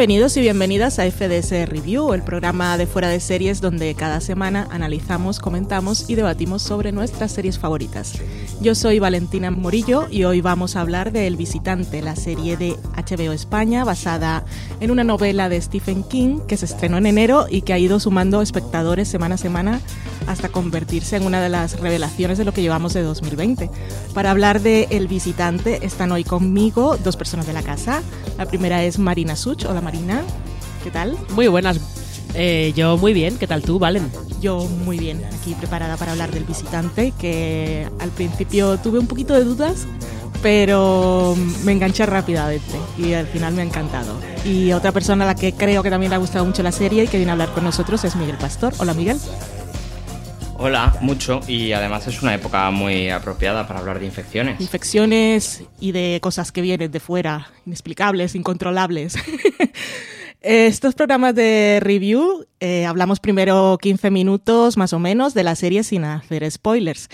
Bienvenidos y bienvenidas a FDS Review, el programa de fuera de series donde cada semana analizamos, comentamos y debatimos sobre nuestras series favoritas. Yo soy Valentina Morillo y hoy vamos a hablar de El Visitante, la serie de HBO España basada en una novela de Stephen King que se estrenó en enero y que ha ido sumando espectadores semana a semana hasta convertirse en una de las revelaciones de lo que llevamos de 2020. Para hablar de El Visitante están hoy conmigo dos personas de la casa. La primera es Marina Such. Hola Marina, ¿qué tal? Muy buenas. Eh, yo muy bien, ¿qué tal tú, Valen? Yo muy bien, aquí preparada para hablar del visitante, que al principio tuve un poquito de dudas, pero me enganché rápidamente y al final me ha encantado. Y otra persona a la que creo que también le ha gustado mucho la serie y que viene a hablar con nosotros es Miguel Pastor. Hola Miguel. Hola, mucho y además es una época muy apropiada para hablar de infecciones. Infecciones y de cosas que vienen de fuera, inexplicables, incontrolables. Estos programas de review eh, hablamos primero 15 minutos más o menos de la serie sin hacer spoilers.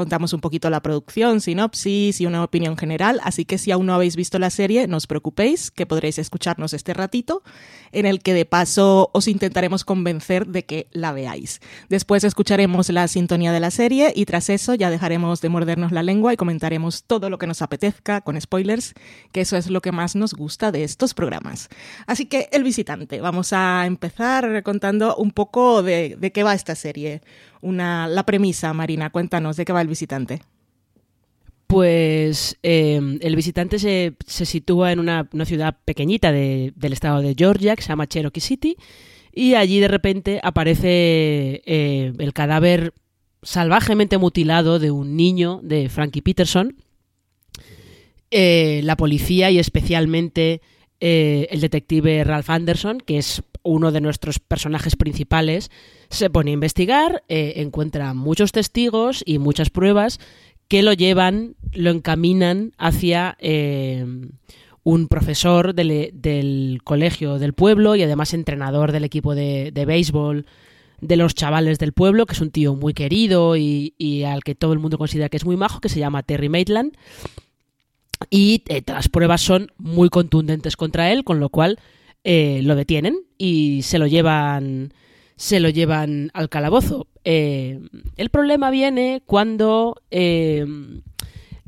Contamos un poquito la producción, sinopsis y una opinión general, así que si aún no habéis visto la serie, no os preocupéis, que podréis escucharnos este ratito, en el que de paso os intentaremos convencer de que la veáis. Después escucharemos la sintonía de la serie y tras eso ya dejaremos de mordernos la lengua y comentaremos todo lo que nos apetezca con spoilers, que eso es lo que más nos gusta de estos programas. Así que El Visitante, vamos a empezar contando un poco de, de qué va esta serie. Una, la premisa, Marina, cuéntanos de qué va El Visitante. Pues eh, el visitante se, se sitúa en una, una ciudad pequeñita de- del estado de Georgia que se llama Cherokee City y allí de repente aparece eh, el cadáver salvajemente mutilado de un niño de Frankie Peterson. Eh, la policía y especialmente eh, el detective Ralph Anderson, que es uno de nuestros personajes principales, se pone a investigar, eh, encuentra muchos testigos y muchas pruebas que lo llevan, lo encaminan hacia eh, un profesor del, del colegio del pueblo y además entrenador del equipo de, de béisbol de los chavales del pueblo, que es un tío muy querido y, y al que todo el mundo considera que es muy majo, que se llama Terry Maitland. Y eh, las pruebas son muy contundentes contra él, con lo cual lo detienen y se lo llevan se lo llevan al calabozo. Eh, el problema viene cuando eh,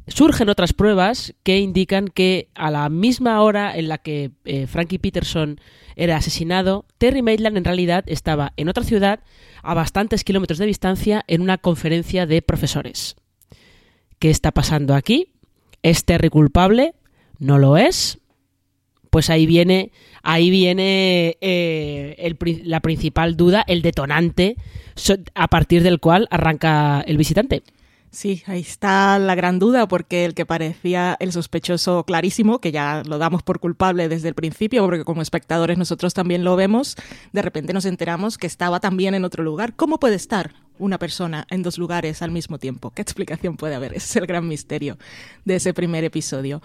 surgen otras pruebas que indican que a la misma hora en la que eh, Frankie Peterson era asesinado, Terry Maitland en realidad estaba en otra ciudad a bastantes kilómetros de distancia en una conferencia de profesores. ¿Qué está pasando aquí? ¿Es Terry culpable? ¿No lo es? Pues ahí viene, ahí viene eh, el la principal duda, el detonante a partir del cual arranca el visitante. Sí, ahí está la gran duda, porque el que parecía el sospechoso clarísimo, que ya lo damos por culpable desde el principio, porque como espectadores nosotros también lo vemos, de repente nos enteramos que estaba también en otro lugar. ¿Cómo puede estar una persona en dos lugares al mismo tiempo? ¿Qué explicación puede haber? Ese es el gran misterio de ese primer episodio.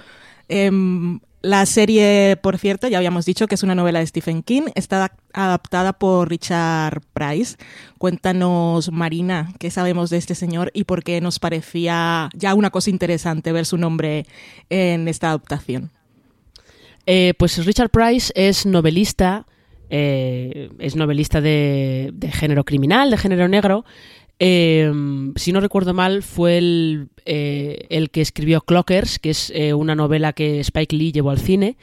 Em, La serie, por cierto, ya habíamos dicho que es una novela de Stephen King, está adaptada por Richard Price. Cuéntanos, Marina, qué sabemos de este señor y por qué nos parecía ya una cosa interesante ver su nombre en esta adaptación. Eh, pues Richard Price es novelista, eh, es novelista de, de género criminal, de género negro, eh, si no recuerdo mal, fue el, eh, el que escribió Clockers, que es eh, una novela que Spike Lee llevó al cine.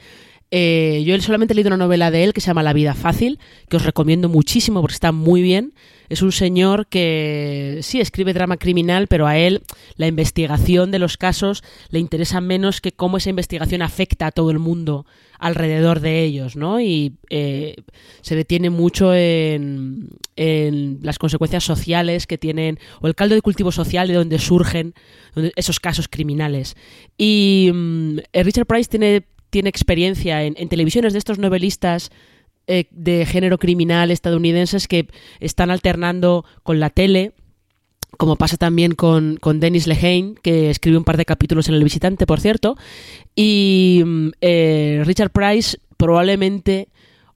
Eh, yo solamente he leído una novela de él que se llama La vida fácil, que os recomiendo muchísimo porque está muy bien. Es un señor que sí escribe drama criminal, pero a él la investigación de los casos le interesa menos que cómo esa investigación afecta a todo el mundo alrededor de ellos, ¿no? Y eh, se detiene mucho en, las consecuencias sociales que tienen, o el caldo de cultivo social de donde surgen esos casos criminales. Y um, Richard Price tiene, tiene experiencia en, en televisiones de estos novelistas eh, de género criminal estadounidenses que están alternando con la tele, como pasa también con, con Dennis Lehane, que escribe un par de capítulos en El Visitante, por cierto. Y eh, Richard Price probablemente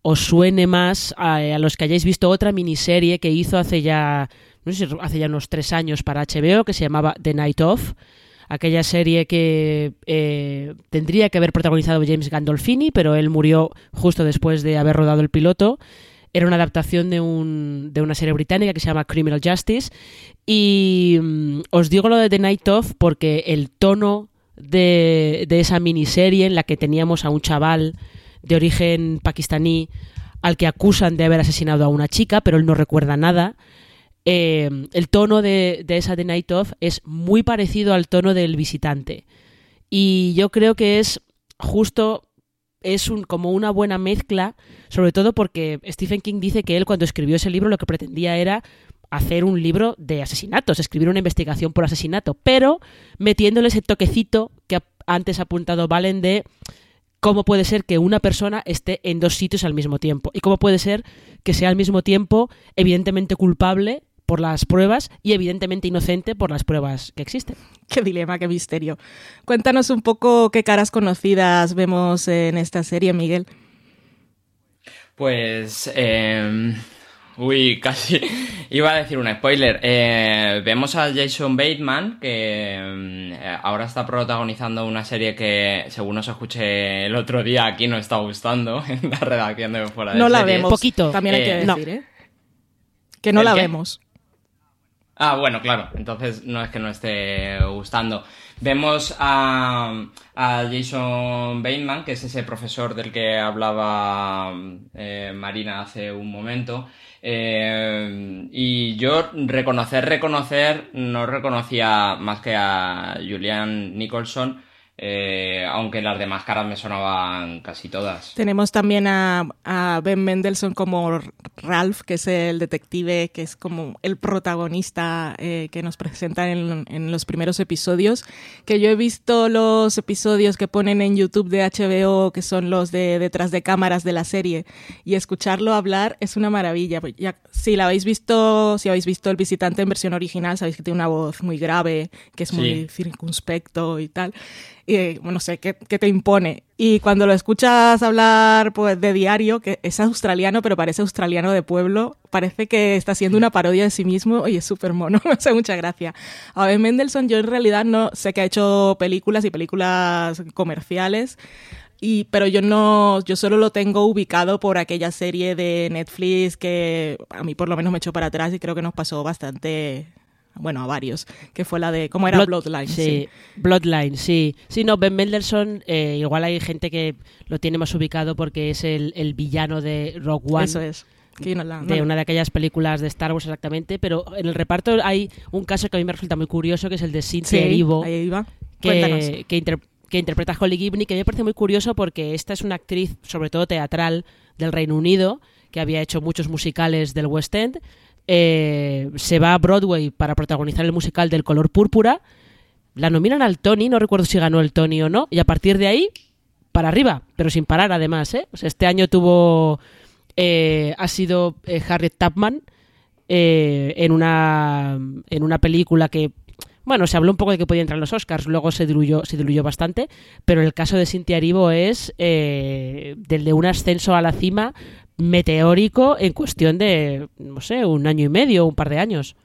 os suene más a, a, los que hayáis visto otra miniserie que hizo hace ya, no sé si hace ya unos tres años para HBO, que se llamaba The Night Of aquella serie que eh, tendría que haber protagonizado James Gandolfini, pero él murió justo después de haber rodado el piloto. Era una adaptación de, un, de una serie británica que se llama Criminal Justice. Y um, os digo lo de The Night Of porque el tono de, de esa miniserie en la que teníamos a un chaval de origen pakistaní al que acusan de haber asesinado a una chica, pero él no recuerda nada eh, el tono de, de, esa The Night Of es muy parecido al tono del visitante. Y yo creo que es justo, es un, como una buena mezcla, sobre todo porque Stephen King dice que él cuando escribió ese libro lo que pretendía era hacer un libro de asesinatos, escribir una investigación por asesinato, pero metiéndole ese toquecito que antes ha apuntado Valen de cómo puede ser que una persona esté en dos sitios al mismo tiempo y cómo puede ser que sea al mismo tiempo evidentemente culpable por las pruebas y evidentemente inocente por las pruebas que existen. Qué dilema, qué misterio. Cuéntanos un poco qué caras conocidas vemos en esta serie, Miguel. Pues... Eh... Uy, casi iba a decir un spoiler. Eh, vemos a Jason Bateman, que eh, ahora está protagonizando una serie que, según os escuché el otro día, aquí no está gustando en la redacción de Fuera de No la series. vemos. Poquito. También hay que Eh, decir, ¿eh? Que no ¿El la qué? vemos. Ah, bueno, claro. Entonces no es que no esté gustando. Vemos a, a Jason Bateman, que es ese profesor del que hablaba eh, Marina hace un momento. Eh, y yo reconocer, reconocer, no reconocía más que a Julian Nicholson, eh, aunque las demás caras me sonaban casi todas. Tenemos también a, a, Ben Mendelssohn como Ralph, que es el detective, que es como el protagonista eh, que nos presenta en, en, los primeros episodios. Que yo he visto los episodios que ponen en YouTube de HBO, que son los de detrás de cámaras de la serie, y escucharlo hablar es una maravilla. Ya, si la habéis visto, si habéis visto El visitante en versión original, sabéis que tiene una voz muy grave, que es muy sí. circunspecto y tal y no sé, ¿qué, ¿qué, te impone. Y cuando lo escuchas hablar pues, de diario, que es australiano, pero parece australiano de pueblo, parece que está haciendo una parodia de sí mismo y es súper mono, me hace mucha gracia. A ver, Mendelssohn, yo en realidad no sé que ha hecho películas y películas comerciales, y, pero yo no, yo solo lo tengo ubicado por aquella serie de Netflix que a mí por lo menos me echó para atrás y creo que nos pasó bastante bueno, a varios, que fue la de, ¿cómo era? Blood, Bloodline. Sí, sí, Bloodline, sí. Sí, no, Ben Mendelssohn, eh, igual hay gente que lo tiene más ubicado porque es el, el villano de Rogue One. Eso es. Que no la, no. de una de aquellas películas de Star Wars exactamente, pero en el reparto hay un caso que a mí me resulta muy curioso, que es el de Cynthia sí, Erivo, ahí iba. que, que, inter, que, interpreta a Holly Gibney, que me parece muy curioso porque esta es una actriz, sobre todo teatral, del Reino Unido, que había hecho muchos musicales del West End, eh, se va a Broadway para protagonizar el musical del color púrpura, la nominan al Tony, no recuerdo si ganó el Tony o no, y a partir de ahí, para arriba, pero sin parar además. ¿eh? Este año tuvo, eh, ha sido eh, Harriet Tubman en, una, en una película que, Bueno, se habló un poco de que podía entrar en los Oscars, luego se diluyó, se diluyó bastante, pero el caso de Cynthia Erivo es eh, del de un ascenso a la cima meteórico en cuestión de, no sé, un año y medio, un par de años.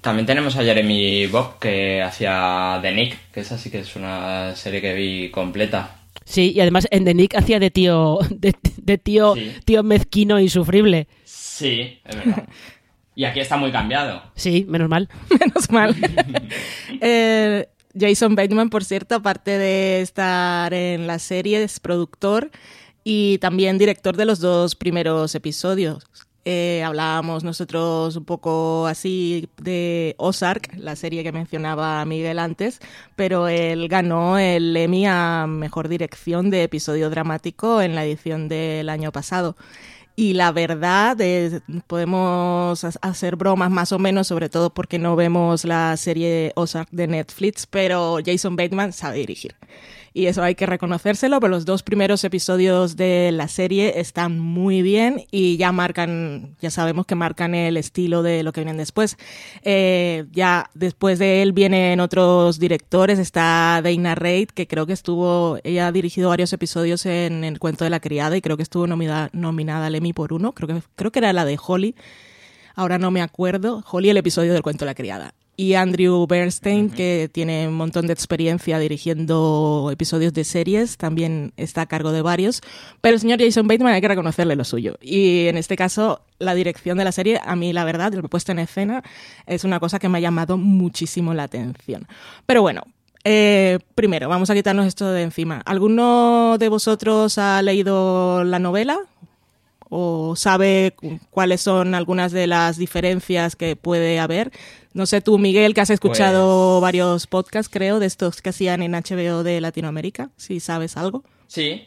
También tenemos a Jeremy Bob que hacía The Nick, que esa sí que es una serie que vi completa. Sí, y además en The Nick hacía de tío, de, tío, tío mezquino e insufrible. Sí, es verdad. Y aquí está muy cambiado. Sí, menos mal. menos mal. Eh, Jason Bateman, por cierto, aparte de estar en la serie, es productor y también director de los dos primeros episodios. Eh, hablábamos nosotros un poco así de Ozark, la serie que mencionaba Miguel antes, pero él ganó el Emmy a Mejor Dirección de Episodio Dramático en la edición del año pasado. Y la verdad, podemos hacer bromas más o menos, sobre todo porque no vemos la serie Ozark de Netflix, pero Jason Bateman sabe dirigir y eso hay que reconocérselo, pero los dos primeros episodios de la serie están muy bien y ya marcan, ya sabemos que marcan el estilo de lo que vienen después. Eh, ya después de él vienen otros directores, está Dana Reid, que creo que estuvo, ella ha dirigido varios episodios en El cuento de la criada y creo que estuvo nominada, nominada al Emmy por uno, creo que, creo que era la de Holly. Ahora no me acuerdo, Holly el episodio del cuento de la criada y Andrew Bernstein, que tiene un montón de experiencia dirigiendo episodios de series, también está a cargo de varios. Pero el señor Jason Bateman hay que reconocerle lo suyo. Y en este caso, la dirección de la serie, a mí la verdad, la puesta en escena, es una cosa que me ha llamado muchísimo la atención. Pero bueno, eh, primero, vamos a quitarnos esto de encima. ¿Alguno de vosotros ha leído la novela? ¿O sabe cuáles son algunas de las diferencias que puede haber? No sé tú, Miguel, que has escuchado pues varios podcasts, creo, de estos que hacían en HBO de Latinoamérica, si sabes algo. Sí,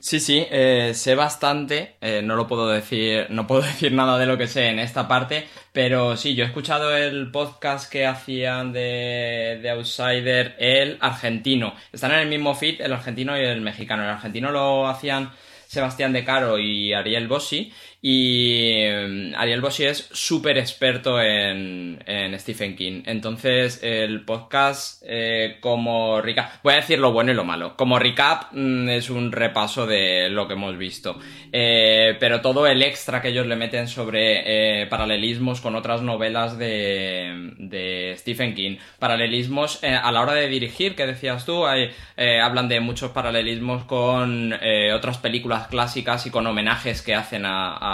sí, sí, eh, sé bastante, eh, no lo puedo decir, no puedo decir nada de lo que sé en esta parte, pero sí, yo he escuchado el podcast que hacían de, de Outsider, el argentino. Están en el mismo feed, el argentino y el mexicano. El argentino lo hacían Sebastián De Caro y Ariel Bossi y mm, Ariel Bossi es súper experto en, Stephen King. Entonces, el podcast, eh, como recap, voy a decir lo bueno y lo malo. Como recap, mm, es un repaso de lo que hemos visto. Eh, pero todo el extra que ellos le meten sobre eh, paralelismos con otras novelas de, de Stephen King, paralelismos a la hora de dirigir, que decías tú, hablan de muchos paralelismos con otras películas clásicas y con homenajes que hacen a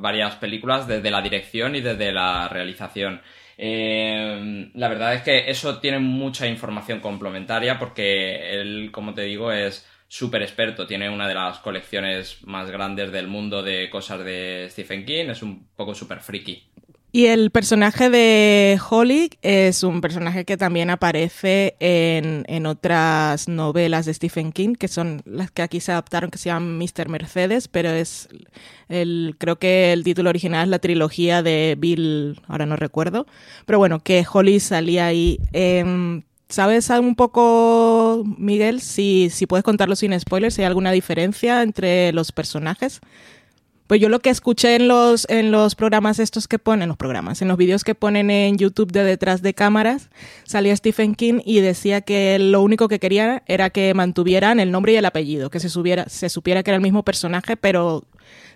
varias películas desde la dirección y desde la realización. Eh, la verdad es que eso tiene mucha información complementaria porque él, como te digo, es súper experto. Tiene una de las colecciones más grandes del mundo de cosas de Stephen King. Es un poco súper friki. Y el personaje de Holly es un personaje que también aparece en, otras novelas de Stephen King, que son las que aquí se adaptaron, que se llaman Mr. Mercedes, pero es el, creo que el título original es la trilogía de Bill, ahora no recuerdo, pero bueno, que Holly salía ahí. Em, ¿Sabes un poco, Miguel, si, si puedes contarlo sin spoilers, si hay alguna diferencia entre los personajes? Pues yo lo que escuché en los, en los programas estos que ponen, los programas, en los vídeos que ponen en YouTube de detrás de cámaras, salía Stephen King y decía que lo único que quería era que mantuvieran el nombre y el apellido, que se, subiera, se supiera que era el mismo personaje, pero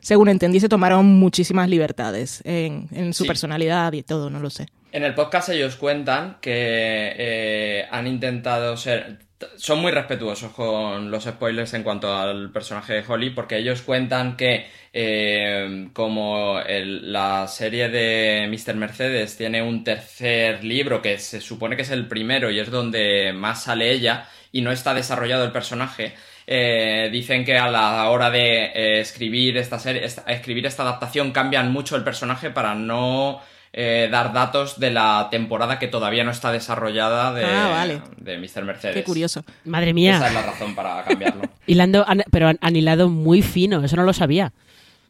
según entendí se tomaron muchísimas libertades en, en su personalidad y todo, no lo sé. En el podcast ellos cuentan que eh, han intentado ser son muy respetuosos con los spoilers en cuanto al personaje de Holly, porque ellos cuentan que eh, como la serie de Mr. Mercedes tiene un tercer libro que se supone que es el primero y es donde más sale ella y no está desarrollado el personaje, eh, dicen que a la hora de eh, escribir esta serie, escribir esta adaptación cambian mucho el personaje para no eh, dar datos de la temporada que todavía no está desarrollada de, ah, de Mr. Mercedes. Qué curioso. Madre mía. Esa es la razón para cambiarlo. Hilando, pero han hilado muy fino, eso no lo sabía.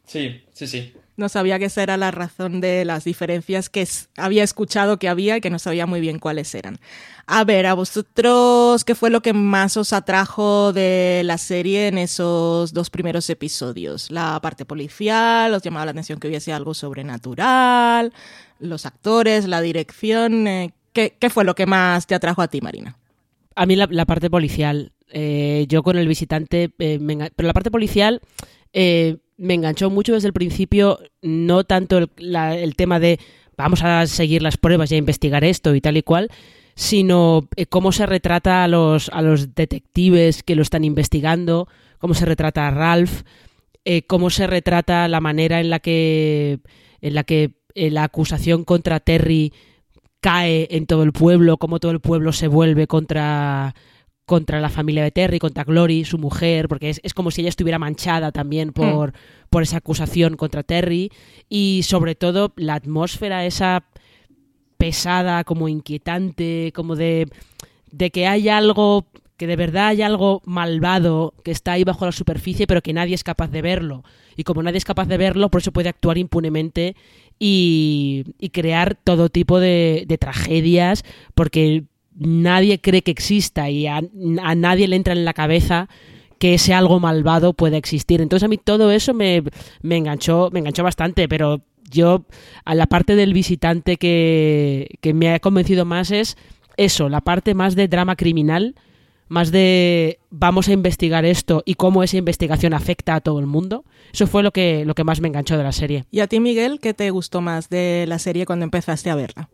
Sí, sí, sí. No sabía que esa era la razón de las diferencias que había escuchado que había y que no sabía muy bien cuáles eran. A ver, a vosotros, ¿qué fue lo que más os atrajo de la serie en esos dos primeros episodios? ¿La parte policial? ¿Os llamaba la atención que hubiese algo sobrenatural? ¿Los actores? ¿La dirección? Eh, ¿Qué, qué fue lo que más te atrajo a ti, Marina? A mí la, parte policial. Eh, yo con el visitante, eh, me pero la parte policial me enganchó mucho desde el principio, no tanto el, el tema de vamos a seguir las pruebas y a investigar esto y tal y cual, sino cómo se retrata a los, a los detectives que lo están investigando, cómo se retrata a Ralph, cómo se retrata la manera en la que, en la, que eh, la acusación contra Terry cae en todo el pueblo, cómo todo el pueblo se vuelve contra contra la familia de Terry, contra Glory, su mujer, porque es, es como si ella estuviera manchada también por, por esa acusación contra Terry, y sobre todo la atmósfera esa pesada, como inquietante, como de, de que hay algo, que de verdad hay algo malvado que está ahí bajo la superficie, pero que nadie es capaz de verlo. Y como nadie es capaz de verlo, por eso puede actuar impunemente y, y crear todo tipo de, de tragedias, porque nadie cree que exista y a, a nadie le entra en la cabeza que ese algo malvado pueda existir. Entonces a mí todo eso me, me enganchó, me enganchó bastante, pero yo a la parte del visitante que, que me ha convencido más es eso, la parte más de drama criminal, más de vamos a investigar esto y cómo esa investigación afecta a todo el mundo. Eso fue lo que, lo que más me enganchó de la serie. ¿Y a ti, Miguel, qué te gustó más de la serie cuando empezaste a verla?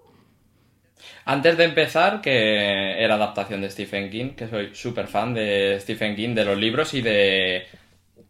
Antes de empezar, que era adaptación de Stephen King, que soy súper fan de Stephen King, de los libros y de...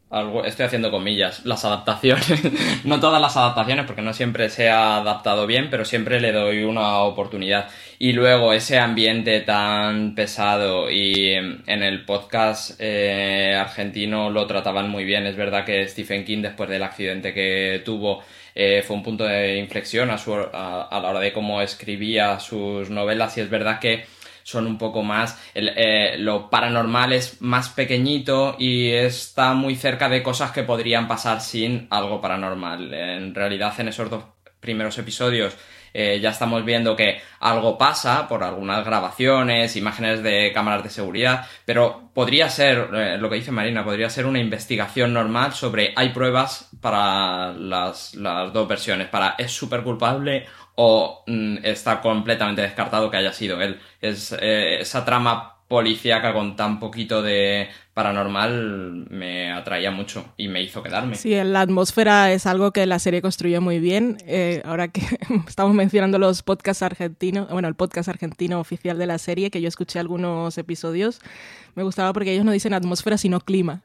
Algo, estoy haciendo comillas, las adaptaciones. no todas las adaptaciones, porque no siempre se ha adaptado bien, pero siempre le doy una oportunidad. Y luego ese ambiente tan pesado y en el podcast eh, argentino lo trataban muy bien. Es verdad que Stephen King, después del accidente que tuvo, eh, fue un punto de inflexión a, su, a, a, la hora de cómo escribía sus novelas y es verdad que son un poco más eh, lo paranormal es más pequeñito y está muy cerca de cosas que podrían pasar sin algo paranormal. En realidad en esos dos primeros episodios eh, ya estamos viendo que algo pasa por algunas grabaciones, imágenes de cámaras de seguridad, pero podría ser, eh, lo que dice Marina, podría ser una investigación normal sobre hay pruebas para las, las dos versiones, para es súper culpable o mm, está completamente descartado que haya sido él. Es eh, esa trama policíaca con tan poquito de paranormal me atraía mucho y me hizo quedarme. Sí, la atmósfera es algo que la serie construye muy bien. Eh, ahora que estamos mencionando los podcasts argentinos, bueno, el podcast argentino oficial de la serie, que yo escuché algunos episodios, me gustaba porque ellos no dicen atmósfera, sino clima.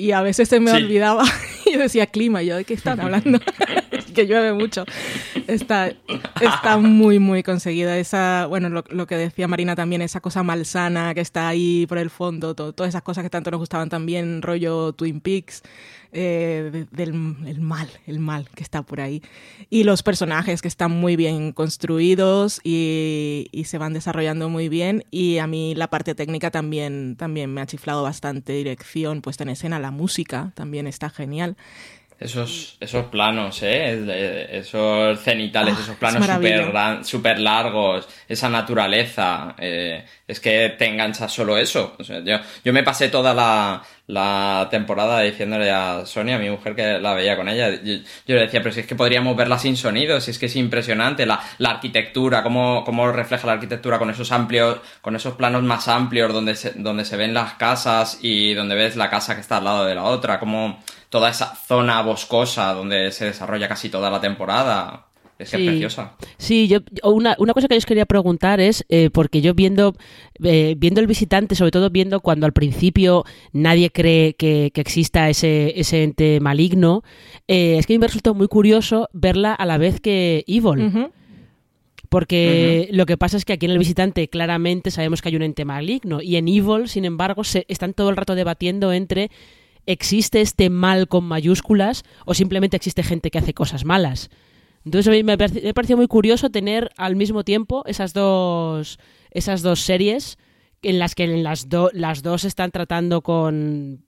Y a veces se me sí. olvidaba y decía clima, yo de qué están hablando, que llueve mucho. Está, está muy, muy conseguida. Esa, bueno, lo, lo, que decía Marina también, esa cosa malsana que está ahí por el fondo, todo, todas esas cosas que tanto nos gustaban también, rollo Twin Peaks, eh, del el mal, el mal que está por ahí. Y los personajes que están muy bien construidos y, y, se van desarrollando muy bien. Y a mí la parte técnica también, también me ha chiflado bastante. Dirección, puesta en escena, la música también está genial. Esos, esos planos, ¿eh? esos cenitales, Ah, esos planos súper super largos, esa naturaleza, eh, es que te enganchas solo eso. O sea, yo, yo me pasé toda la, la temporada diciéndole a Sonia, mi mujer, que la veía con ella. Yo, yo, le decía, pero si es que podríamos verla sin sonido, si es que es impresionante la, la arquitectura, cómo, cómo refleja la arquitectura con esos amplios, con esos planos más amplios donde se, donde se ven las casas y donde ves la casa que está al lado de la otra, como toda esa zona boscosa donde se desarrolla casi toda la temporada. Es que sí. es preciosa. Sí, yo, una, una, cosa que yo os quería preguntar es, eh, porque yo viendo, eh, viendo el visitante, sobre todo viendo cuando al principio nadie cree que, que exista ese, ese ente maligno, eh, es que a mí me resultó muy curioso verla a la vez que Evil. Uh -huh. Porque uh -huh. lo que pasa es que aquí en el visitante claramente sabemos que hay un ente maligno y en Evil, sin embargo, se están todo el rato debatiendo entre existe este mal con mayúsculas o simplemente existe gente que hace cosas malas. Entonces a mí me, me pareció muy curioso tener al mismo tiempo esas dos, esas dos series en las que en las, do, las dos están tratando con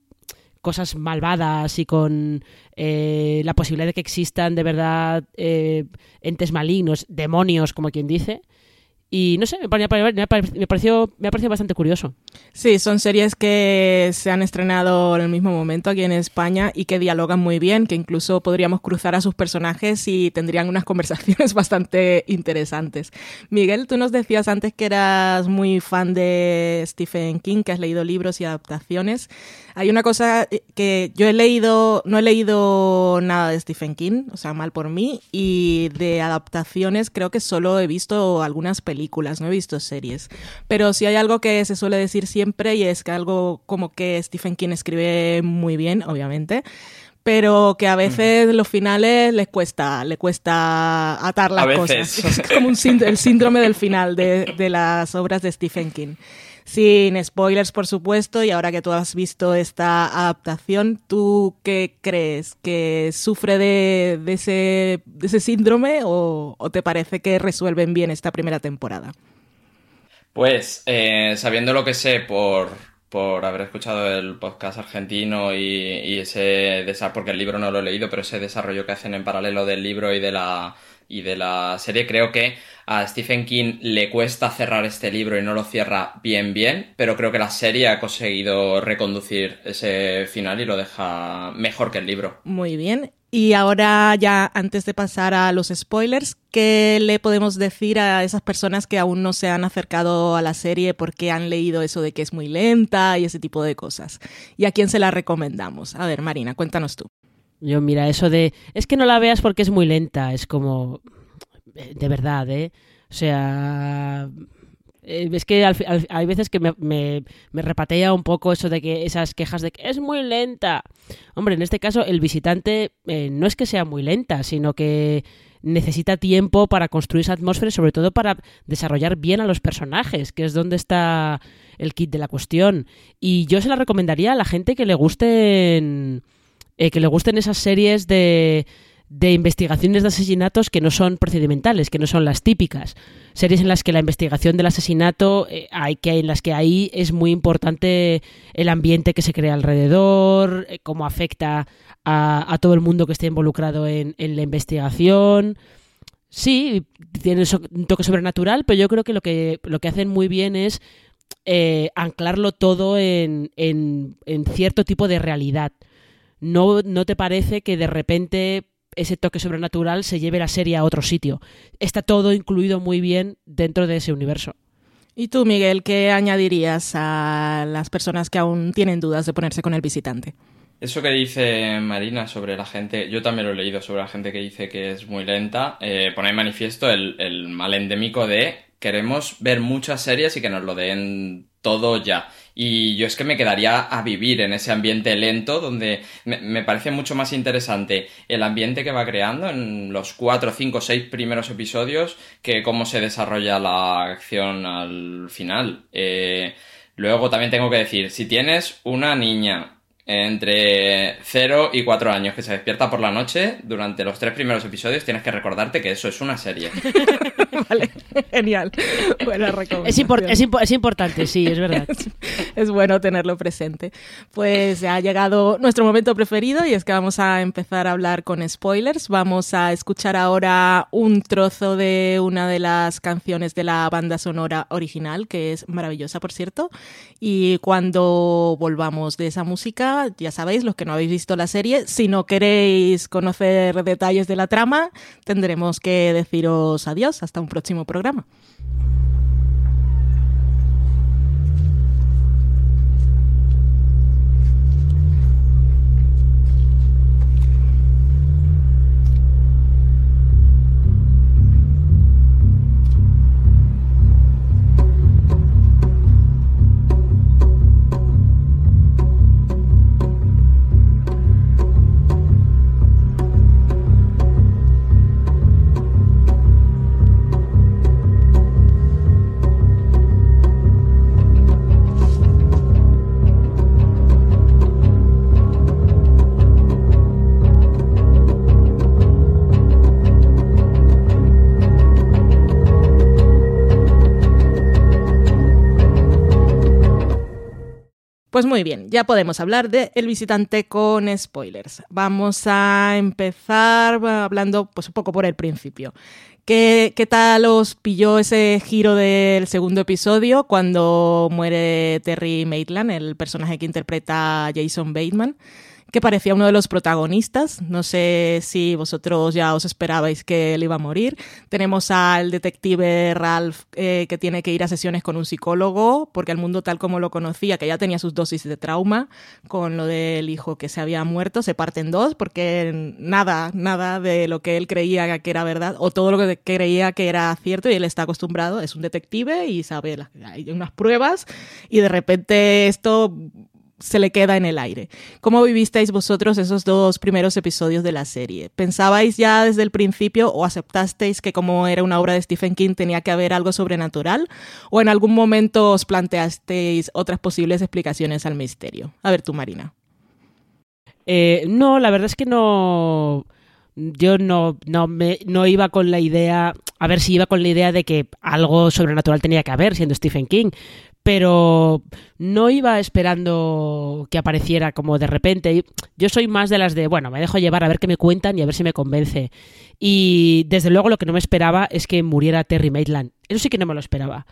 cosas malvadas y con eh, la posibilidad de que existan de verdad eh, entes malignos, demonios, como quien dice. Y no sé, me, pare- me, me pare- me pareció, me ha parecido bastante curioso. Sí, son series que se han estrenado en el mismo momento aquí en España y que dialogan muy bien, que incluso podríamos cruzar a sus personajes y tendrían unas conversaciones bastante interesantes. Miguel, tú nos decías antes que eras muy fan de Stephen King, que has leído libros y adaptaciones. Hay una cosa que yo he leído, no he leído nada de Stephen King, o sea, mal por mí, y de adaptaciones creo que solo he visto algunas películas, no he visto series. Pero sí hay algo que se suele decir siempre y es que algo como que Stephen King escribe muy bien, obviamente, pero que a veces los finales les cuesta, le cuesta atar las A veces. cosas. Es como un sínd- el síndrome del final de, de las obras de Stephen King. Sin spoilers, por supuesto, y ahora que tú has visto esta adaptación, ¿tú qué crees? ¿Que sufre de, ese, síndrome o, te parece que resuelven bien esta primera temporada? Pues eh, sabiendo lo que sé por, por haber escuchado el podcast argentino y, y ese porque el libro no lo he leído, pero ese desarrollo que hacen en paralelo del libro y de la y de la serie, creo que a Stephen King le cuesta cerrar este libro y no lo cierra bien bien, pero creo que la serie ha conseguido reconducir ese final y lo deja mejor que el libro. Muy bien. Y ahora ya antes de pasar a los spoilers, ¿qué le podemos decir a esas personas que aún no se han acercado a la serie porque han leído eso de que es muy lenta y ese tipo de cosas? ¿Y a quién se la recomendamos? A ver, Marina, cuéntanos tú. Yo, mira, eso de. Es que no la veas porque es muy lenta. Es como. eh, De verdad, ¿eh? O sea. eh, Es que al hay veces que me, me- me repatea un poco eso de que esas quejas de que es muy lenta. Hombre, en este caso, el visitante eh, no es que sea muy lenta, sino que necesita tiempo para construir esa atmósfera y sobre todo para desarrollar bien a los personajes, que es donde está el kit de la cuestión. Y yo se la recomendaría a la gente que le gusten eh, que le gusten esas series de, de investigaciones de asesinatos que no son procedimentales, que no son las típicas. Series en las que la investigación del asesinato, eh, hay que en las que ahí es muy importante el ambiente que se crea alrededor, eh, cómo afecta a, a todo el mundo que esté involucrado en, en la investigación. Sí, tiene un toque sobrenatural, pero yo creo que lo que, lo que hacen muy bien es eh, anclarlo todo en, en- en cierto tipo de realidad. No, ¿No te parece que de repente ese toque sobrenatural se lleve la serie a otro sitio? Está todo incluido muy bien dentro de ese universo. ¿Y tú, Miguel, qué añadirías a las personas que aún tienen dudas de ponerse con el visitante? Eso que dice Marina sobre la gente, yo también lo he leído sobre la gente que dice que es muy lenta, eh, pone en manifiesto el, el mal endémico de queremos ver muchas series y que nos lo den todo ya. Y yo es que me quedaría a vivir en ese ambiente lento donde me, parece mucho más interesante el ambiente que va creando en los cuatro, cinco, seis primeros episodios que cómo se desarrolla la acción al final. Eh, luego también tengo que decir, si tienes una niña entre 0 y 4 años que se despierta por la noche, durante los tres primeros episodios tienes que recordarte que eso es una serie. vale, genial. Buena Es, recomendación. impor- es, impo- es importante, sí, es verdad. es bueno tenerlo presente. Pues ya ha llegado nuestro momento preferido y es que vamos a empezar a hablar con spoilers. Vamos a escuchar ahora un trozo de una de las canciones de la banda sonora original, que es maravillosa, por cierto. Y cuando volvamos de esa música, ya sabéis, los que no habéis visto la serie, si no queréis conocer detalles de la trama, tendremos que deciros adiós. Hasta un próximo programa. Pues muy bien, ya podemos hablar de El visitante con spoilers. Vamos a empezar hablando pues un poco por el principio. ¿Qué, ¿Qué tal os pilló ese giro del segundo episodio cuando muere Terry Maitland, el personaje que interpreta Jason Bateman? Que parecía uno de los protagonistas. No sé si vosotros ya os esperabais que él iba a morir. Tenemos al detective Ralph eh, que tiene que ir a sesiones con un psicólogo porque el mundo tal como lo conocía, que ya tenía sus dosis de trauma con lo del hijo que se había muerto, se parte en dos porque nada, nada de lo que él creía que era verdad o todo lo que creía que era cierto y él está acostumbrado, es un detective y sabe, hay unas pruebas y de repente esto se le queda en el aire. ¿Cómo vivisteis vosotros esos dos primeros episodios de la serie? ¿Pensabais ya desde el principio o aceptasteis que como era una obra de Stephen King tenía que haber algo sobrenatural? ¿O en algún momento os planteasteis otras posibles explicaciones al misterio? A ver tú, Marina. Eh, no, la verdad es que no yo no, no, me, no iba con la idea, a ver si iba con la idea de que algo sobrenatural tenía que haber siendo Stephen King, pero no iba esperando que apareciera como de repente. Yo soy más de las de, bueno, me dejo llevar a ver qué me cuentan y a ver si me convence. Y desde luego lo que no me esperaba es que muriera Terry Maitland. Eso sí que no me lo esperaba.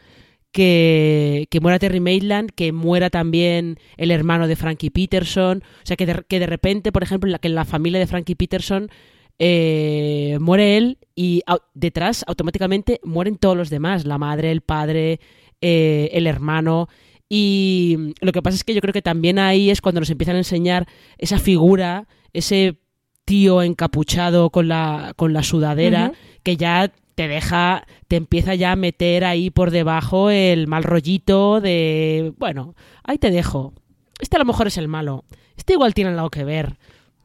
Que, que muera Terry Maitland, que muera también el hermano de Frankie Peterson. O sea, que de, que de repente, por ejemplo, en la, que en la familia de Frankie Peterson eh, muere él y detrás automáticamente mueren todos los demás. La madre, el padre, eh, el hermano. Y lo que pasa es que yo creo que también ahí es cuando nos empiezan a enseñar esa figura, ese tío encapuchado con la, con la sudadera, que ya te deja, te empieza ya a meter ahí por debajo el mal rollito de, bueno, ahí te dejo. Este a lo mejor es el malo. Este igual tiene algo que ver.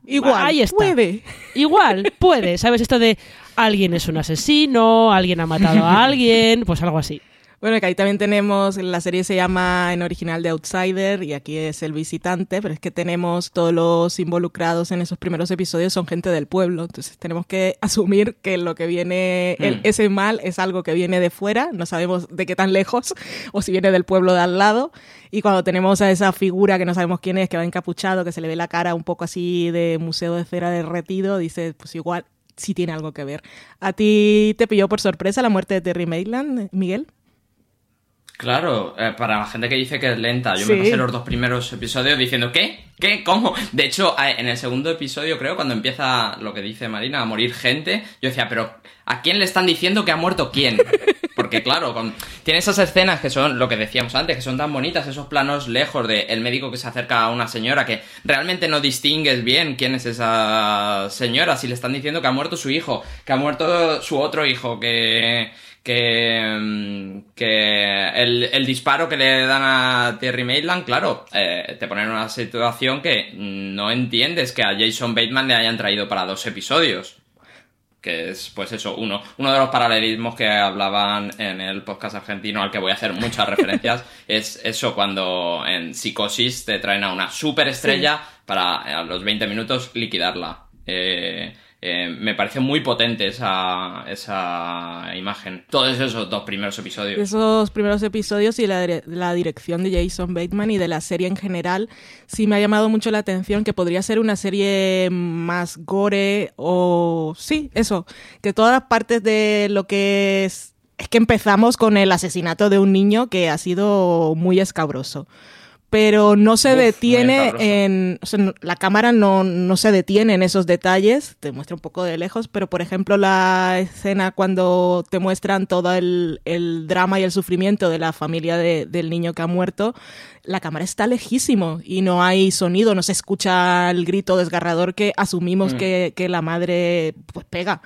Igual, ahí está. puede. Igual, puede. ¿Sabes? Esto de alguien es un asesino, alguien ha matado a alguien, pues algo así. Bueno, que ahí también tenemos, la serie se llama en original The Outsider y aquí es el visitante, pero es que tenemos todos los involucrados en esos primeros episodios son gente del pueblo, entonces tenemos que asumir que lo que viene, hmm. ese mal es algo que viene de fuera, no sabemos de qué tan lejos o si viene del pueblo de al lado y cuando tenemos a esa figura que no sabemos quién es, que va encapuchado, que se le ve la cara un poco así de museo de cera derretido, dice, pues igual sí tiene algo que ver. ¿A ti te pilló por sorpresa la muerte de Terry Maitland, Miguel? Claro, eh, para la gente que dice que es lenta, yo me pasé los dos primeros episodios diciendo ¿qué? ¿Qué? ¿Cómo? De hecho, en el segundo episodio, creo, cuando empieza lo que dice Marina, a morir gente, yo decía, pero ¿a quién le están diciendo que ha muerto quién? Porque claro, con... tiene esas escenas que son lo que decíamos antes, que son tan bonitas, esos planos lejos de el médico que se acerca a una señora que realmente no distingues bien quién es esa señora, si le están diciendo que ha muerto su hijo, que ha muerto su otro hijo, que que, mm, que el, disparo que le dan a Terry Maitland, claro, eh, te ponen en una situación que no entiendes que a Jason Bateman le hayan traído para dos episodios. Que es, pues eso, uno, uno de los paralelismos que hablaban en el podcast argentino al que voy a hacer muchas referencias, es eso cuando en Psicosis te traen a una superestrella para a los 20 minutos liquidarla. Eh, eh, me parece muy potente esa, esa imagen. Todos esos dos primeros episodios. Esos primeros episodios y la, la, dirección de Jason Bateman y de la serie en general, sí me ha llamado mucho la atención que podría ser una serie más gore o... Sí, eso, que todas las partes de lo que es... Es que empezamos con el asesinato de un niño que ha sido muy escabroso pero no se detiene en... O sea, la cámara no, no, se detiene en esos detalles, te muestra un poco de lejos, pero por ejemplo la escena cuando te muestran todo el, el drama y el sufrimiento de la familia de, del niño que ha muerto, la cámara está lejísimo y no hay sonido, no se escucha el grito desgarrador que asumimos mm. que, que, la madre pues pega.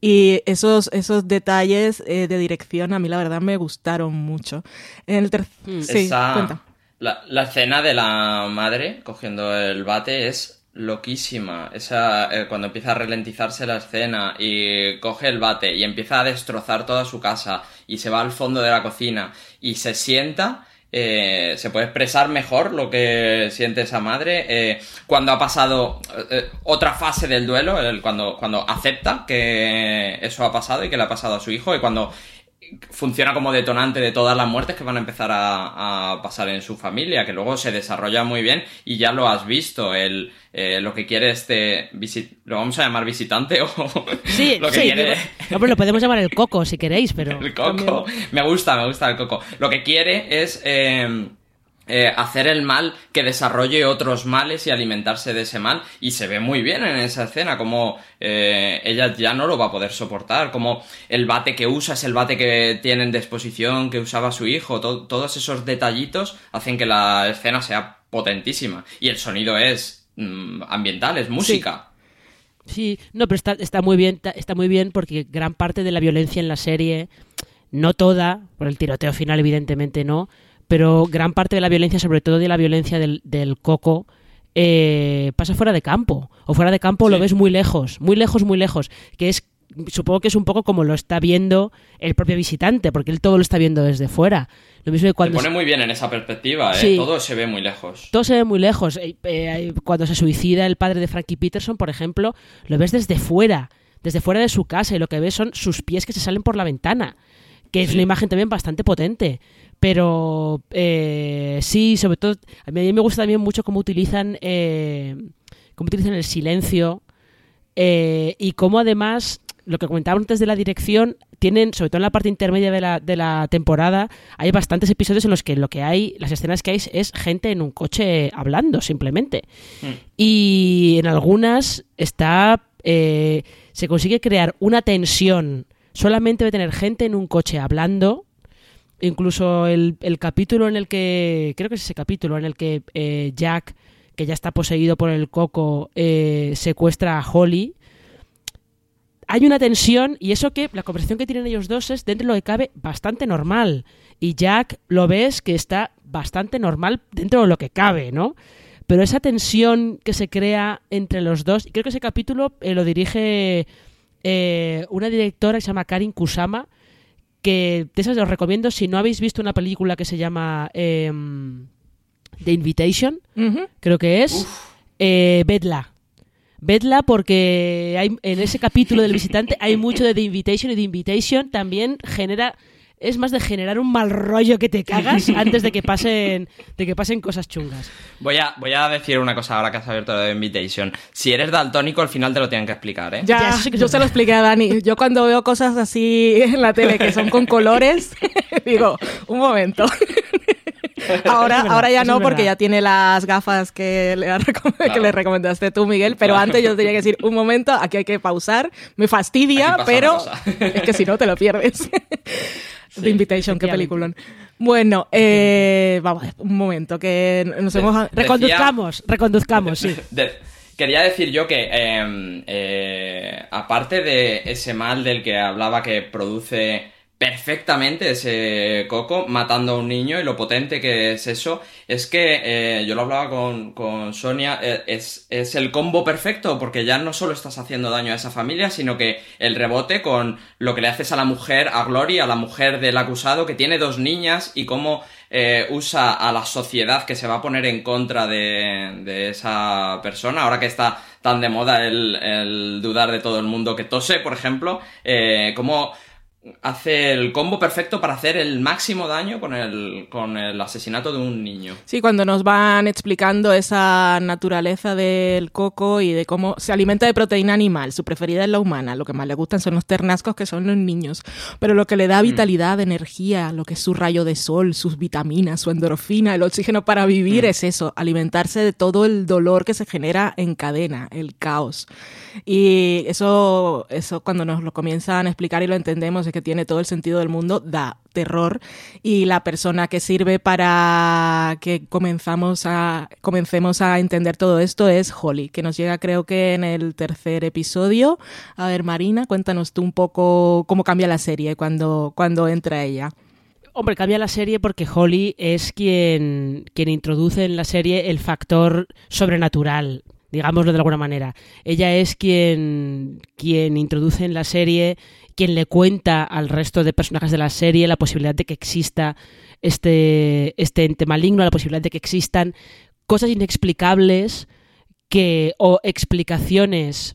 Y esos, esos detalles eh, de dirección a mí la verdad me gustaron mucho. En el mm. sí, cuenta. La, la, escena de la madre cogiendo el bate es loquísima. Esa, eh, cuando empieza a ralentizarse la escena y coge el bate y empieza a destrozar toda su casa y se va al fondo de la cocina y se sienta. Eh, se puede expresar mejor lo que siente esa madre eh, cuando ha pasado otra fase del duelo, cuando, cuando acepta que eso ha pasado y que le ha pasado a su hijo y cuando funciona como detonante de todas las muertes que van a empezar a, a pasar en su familia, que luego se desarrolla muy bien y ya lo has visto, el, eh, lo que quiere este visit lo vamos a llamar visitante o Sí, lo que sí, quiere no, pero lo podemos llamar el coco si queréis, pero... el coco. me gusta me gusta el coco. Lo que quiere es eh, eh, hacer el mal que desarrolle otros males y alimentarse de ese mal. Y se ve muy bien en esa escena como eh, ella ya no lo va a poder soportar como el bate que usa es el bate que tiene en disposición que usaba su hijo. To- todos esos detallitos hacen que la escena sea potentísima. Y el sonido es mm, ambiental es música. Sí, no, pero está, está muy bien, está muy bien porque gran parte de la violencia en la serie, no toda, por el tiroteo final evidentemente no, pero gran parte de la violencia, sobre todo de la violencia del, del coco, eh, pasa fuera de campo. O fuera de campo lo ves muy lejos, muy lejos, muy lejos. Que es, supongo que es un poco como lo está viendo el propio visitante, porque él todo lo está viendo desde fuera. Lo mismo que se cuando pone muy bien en esa perspectiva ¿eh? Sí. todo se ve muy lejos todo se ve muy lejos. Eh, eh, cuando se suicida el padre de Frankie Peterson, por ejemplo, lo ves desde fuera, desde fuera de su casa, y lo que ves son sus pies que se salen por la ventana, que es una imagen también bastante potente. Pero eh, sí, sobre todo, a mí me gusta también mucho cómo utilizan, eh, cómo utilizan el silencio eh, y cómo además, lo que comentaba antes de la dirección, tienen, sobre todo en la parte intermedia de la, de la temporada, hay bastantes episodios en los que lo que hay, las escenas que hay es gente en un coche hablando simplemente. Y en algunas está, eh, se consigue crear una tensión solamente de tener gente en un coche hablando. Incluso el, el capítulo en el que, creo que es ese capítulo en el que eh, Jack, que ya está poseído por el coco, eh, secuestra a Holly. Hay una tensión y eso que la conversación que tienen ellos dos es dentro de lo que cabe bastante normal. Y Jack lo ves que está bastante normal dentro de lo que cabe, ¿no? Pero esa tensión que se crea entre los dos, y creo que ese capítulo eh, lo dirige eh, una directora que se llama Karin Kusama, que de esas os recomiendo si no habéis visto una película que se llama em, The Invitation, creo que es, eh, vedla. Vedla porque hay, en ese capítulo del visitante hay mucho de The Invitation y The Invitation también genera es más de generar un mal rollo que te cagas antes de que pasen de que pasen cosas chungas. Voy a, voy a decir una cosa ahora que has abierto la de Invitation. Si eres daltónico, al final te lo tienen que explicar, ¿eh? Ya, yo se lo expliqué a Dani. Yo cuando veo cosas así en la tele que son con colores, digo, un momento. Ahora, verdad, ahora ya no, porque ya tiene las gafas que le, recom- que Claro. le recomendaste tú, Miguel. Pero antes yo tenía que decir, un momento, aquí hay que pausar. Me fastidia, pero es que si no te lo pierdes. The Invitation, qué peliculón. Bueno, eh, vamos, un momento, que nos hemos... Decía- Reconduzcamos, reconduzcamos, sí. De- quería decir yo que, eh, eh, aparte de ese mal del que hablaba que produce perfectamente ese coco matando a un niño y lo potente que es eso, es que eh, yo lo hablaba con, con Sonia, eh, es, es el combo perfecto porque ya no solo estás haciendo daño a esa familia, sino que el rebote con lo que le haces a la mujer, a Glory, a la mujer del acusado que tiene dos niñas y cómo eh, usa a la sociedad que se va a poner en contra de, de esa persona, ahora que está tan de moda el, el dudar de todo el mundo que tose, por ejemplo, eh, cómo hace el combo perfecto para hacer el máximo daño con el, con el asesinato de un niño. Sí, cuando nos van explicando esa naturaleza del coco y de cómo se alimenta de proteína animal, su preferida es la humana, lo que más le gustan son los ternascos que son los niños, pero lo que le da vitalidad, energía, lo que es su rayo de sol, sus vitaminas, su endorfina, el oxígeno para vivir es eso, alimentarse de todo el dolor que se genera en cadena, el caos. Y eso, eso cuando nos lo comienzan a explicar y lo entendemos, es que tiene todo el sentido del mundo, da terror. Y la persona que sirve para que comenzamos a, comencemos a entender todo esto es Holly, que nos llega creo que en el tercer episodio. A ver, Marina, cuéntanos tú un poco cómo cambia la serie cuando, cuando entra ella. Hombre, cambia la serie porque Holly es quien, quien introduce en la serie el factor sobrenatural, digámoslo de alguna manera. Ella es quien, quien introduce en la serie, quien le cuenta al resto de personajes de la serie la posibilidad de que exista este, este ente maligno, la posibilidad de que existan cosas inexplicables que, o explicaciones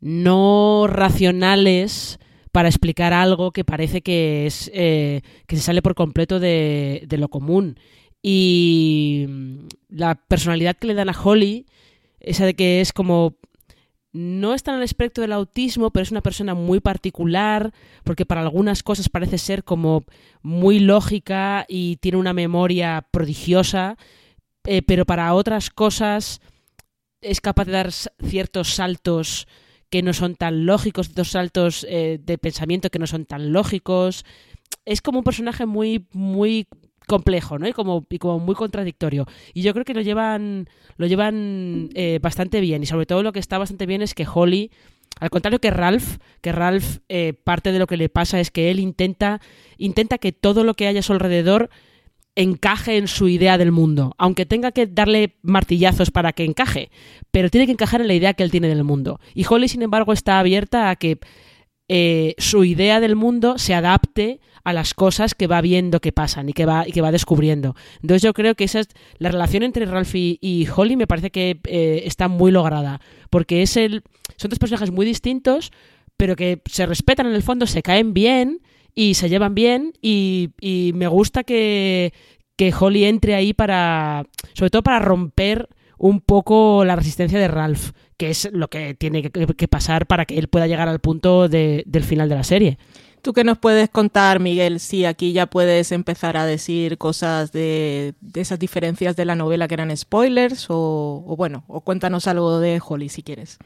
no racionales para explicar algo que parece que es eh, que se sale por completo de, de lo común. Y la personalidad que le dan a Holly, esa de que es como no está en el espectro del autismo, pero es una persona muy particular, porque para algunas cosas parece ser como muy lógica y tiene una memoria prodigiosa, eh, pero para otras cosas es capaz de dar ciertos saltos que no son tan lógicos, ciertos saltos eh, de pensamiento que no son tan lógicos. Es como un personaje muy, muy complejo, ¿no? Y como, y como muy contradictorio. Y yo creo que lo llevan, lo llevan eh, bastante bien. Y sobre todo lo que está bastante bien es que Holly, al contrario que Ralph, que Ralph eh, parte de lo que le pasa es que él intenta, intenta que todo lo que haya a su alrededor encaje en su idea del mundo, aunque tenga que darle martillazos para que encaje, pero tiene que encajar en la idea que él tiene del mundo. Y Holly, sin embargo, está abierta a que eh, su idea del mundo se adapte a las cosas que va viendo que pasan y que va, y que va descubriendo. Entonces yo creo que esa es la relación entre Ralph y, Holly me parece que eh, está muy lograda, porque es el, son dos personajes muy distintos, pero que se respetan en el fondo, se caen bien y se llevan bien y, y me gusta que, que Holly entre ahí para, sobre todo para romper un poco la resistencia de Ralph, que es lo que tiene que, pasar para que él pueda llegar al punto del final de la serie. ¿Tú qué nos puedes contar, Miguel? Si aquí ya puedes empezar a decir cosas de, esas diferencias de la novela que eran spoilers, o, bueno, o cuéntanos algo de Holly si quieres.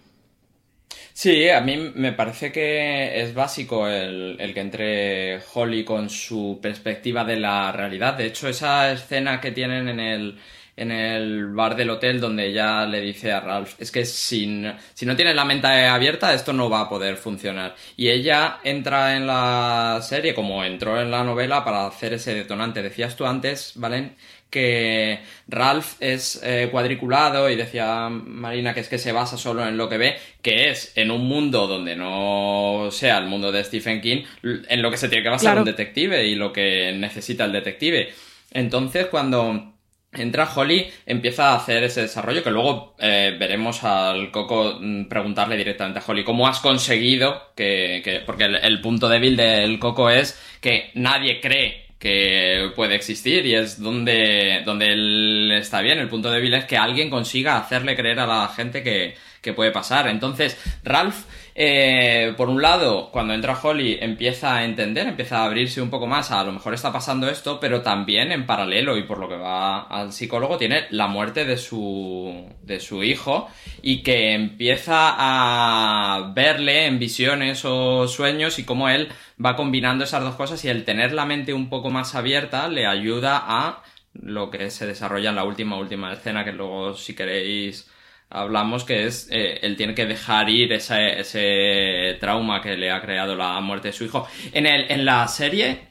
Sí, a mí me parece que es básico el, el, que entre Holly con su perspectiva de la realidad. De hecho, esa escena que tienen en el, en el bar del hotel donde ella le dice a Ralph, es que si, si no tienes la mente abierta esto no va a poder funcionar. Y ella entra en la serie como entró en la novela para hacer ese detonante. Decías tú antes, Valen, que Ralph es eh, cuadriculado y decía Marina que es que se basa solo en lo que ve, que es en un mundo donde no sea el mundo de Stephen King, en lo que se tiene que basar un detective y lo que necesita el detective. Entonces, cuando entra Holly, empieza a hacer ese desarrollo que luego eh, veremos al Coco mm, preguntarle directamente a Holly cómo has conseguido que, porque el, punto débil del Coco es que nadie cree que puede existir y es donde, donde él está bien. El punto débil es que alguien consiga hacerle creer a la gente que, que puede pasar. Entonces, Ralph eh, por un lado, cuando entra Holly empieza a entender, empieza a abrirse un poco más, a, lo mejor está pasando esto, pero también en paralelo y por lo que va al psicólogo tiene la muerte de su, de su hijo y que empieza a verle en visiones o sueños y cómo él va combinando esas dos cosas y el tener la mente un poco más abierta le ayuda a lo que se desarrolla en la última, última escena que luego si queréis hablamos que es eh, él tiene que dejar ir ese, ese trauma que le ha creado la muerte de su hijo. En, el, en la serie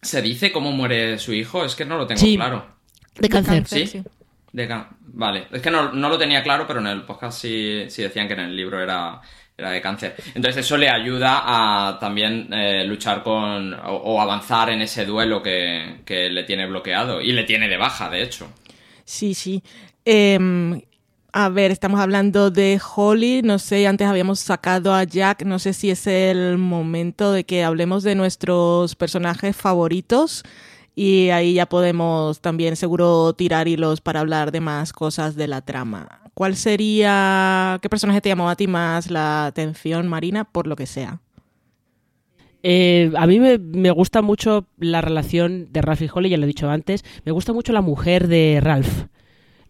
se dice cómo muere su hijo, es que no lo tengo claro. De cáncer. ¿Sí? De vale, es que no, lo tenía claro, pero en el podcast sí, sí decían que en el libro era, era de cáncer. Entonces eso le ayuda a también eh, luchar con o, avanzar en ese duelo que, que, le tiene bloqueado y le tiene de baja, de hecho. Sí, sí. Eh, a ver, estamos hablando de Holly, no sé, antes habíamos sacado a Jack, no sé si es el momento de que hablemos de nuestros personajes favoritos y ahí ya podemos también seguro tirar hilos para hablar de más cosas de la trama. ¿Cuál sería, qué personaje te llamó a ti más la atención, Marina, por lo que sea? Eh, a mí me, me, gusta mucho la relación de Ralph y Holly, ya lo he dicho antes. Me gusta mucho la mujer de Ralph.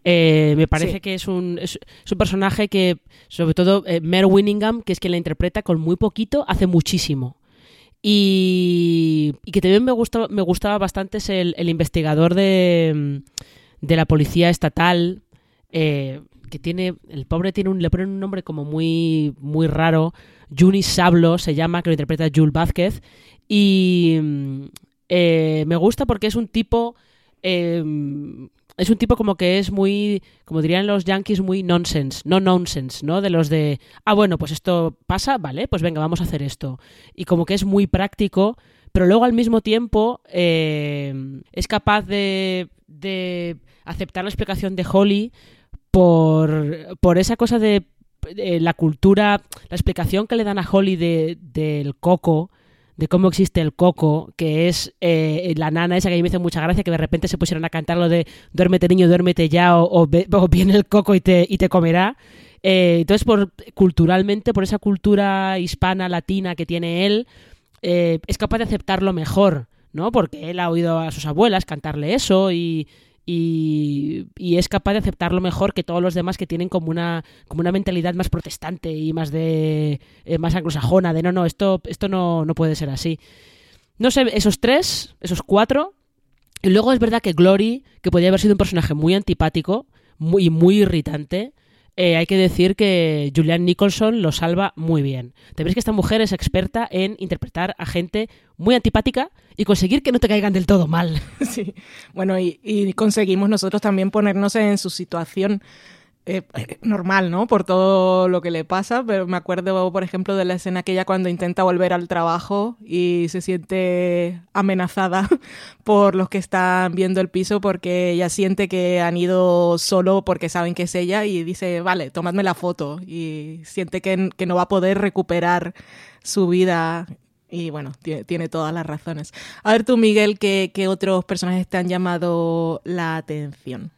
Eh, me parece que es un, es, un, personaje que, sobre todo, eh, Mare Winningham, que es quien la interpreta con muy poquito, hace muchísimo. Y, que también me, gusta, me gustaba bastante es el, investigador de, de, la policía estatal, eh, que tiene, el pobre tiene un, le ponen un nombre como muy, muy raro, Juni Sablo se llama, que lo interpreta Jules Vázquez, y eh, me gusta porque es un tipo es un tipo como que es muy, como dirían los yankees, muy nonsense, no nonsense, ¿no? De los de, ah, bueno, pues esto pasa, vale, pues venga, vamos a hacer esto. Y como que es muy práctico, pero luego al mismo tiempo eh, es capaz de, de aceptar la explicación de Holly por, por esa cosa de, la cultura, la explicación que le dan a Holly del coco, de cómo existe el coco, que es eh, la nana esa que a mí me hace mucha gracia, que de repente se pusieron a cantar lo de duérmete niño, duérmete ya, o, viene el coco y te, y te comerá. Eh, entonces, por, culturalmente, por esa cultura hispana, latina que tiene él, eh, es capaz de aceptarlo mejor, ¿no? Porque él ha oído a sus abuelas cantarle eso y, y, es capaz de aceptarlo mejor que todos los demás que tienen como una, como una mentalidad más protestante y más de eh, más anglosajona, de no, no, esto, esto no, no puede ser así. No sé, esos tres, esos cuatro. Y luego es verdad que Glory, que podría haber sido un personaje muy antipático muy, muy irritante, eh, hay que decir que Julian Nicholson lo salva muy bien. Te ves que esta mujer es experta en interpretar a gente muy antipática y conseguir que no te caigan del todo mal. Sí, bueno, y conseguimos nosotros también ponernos en su situación eh, normal, ¿no? Por todo lo que le pasa, pero me acuerdo, por ejemplo, de la escena aquella cuando intenta volver al trabajo y se siente amenazada por los que están viendo el piso porque ella siente que han ido solo porque saben que es ella y dice, vale, tomadme la foto y siente que, no va a poder recuperar su vida y bueno, tiene, todas las razones. A ver tú, Miguel, ¿qué, qué otros personajes te han llamado la atención?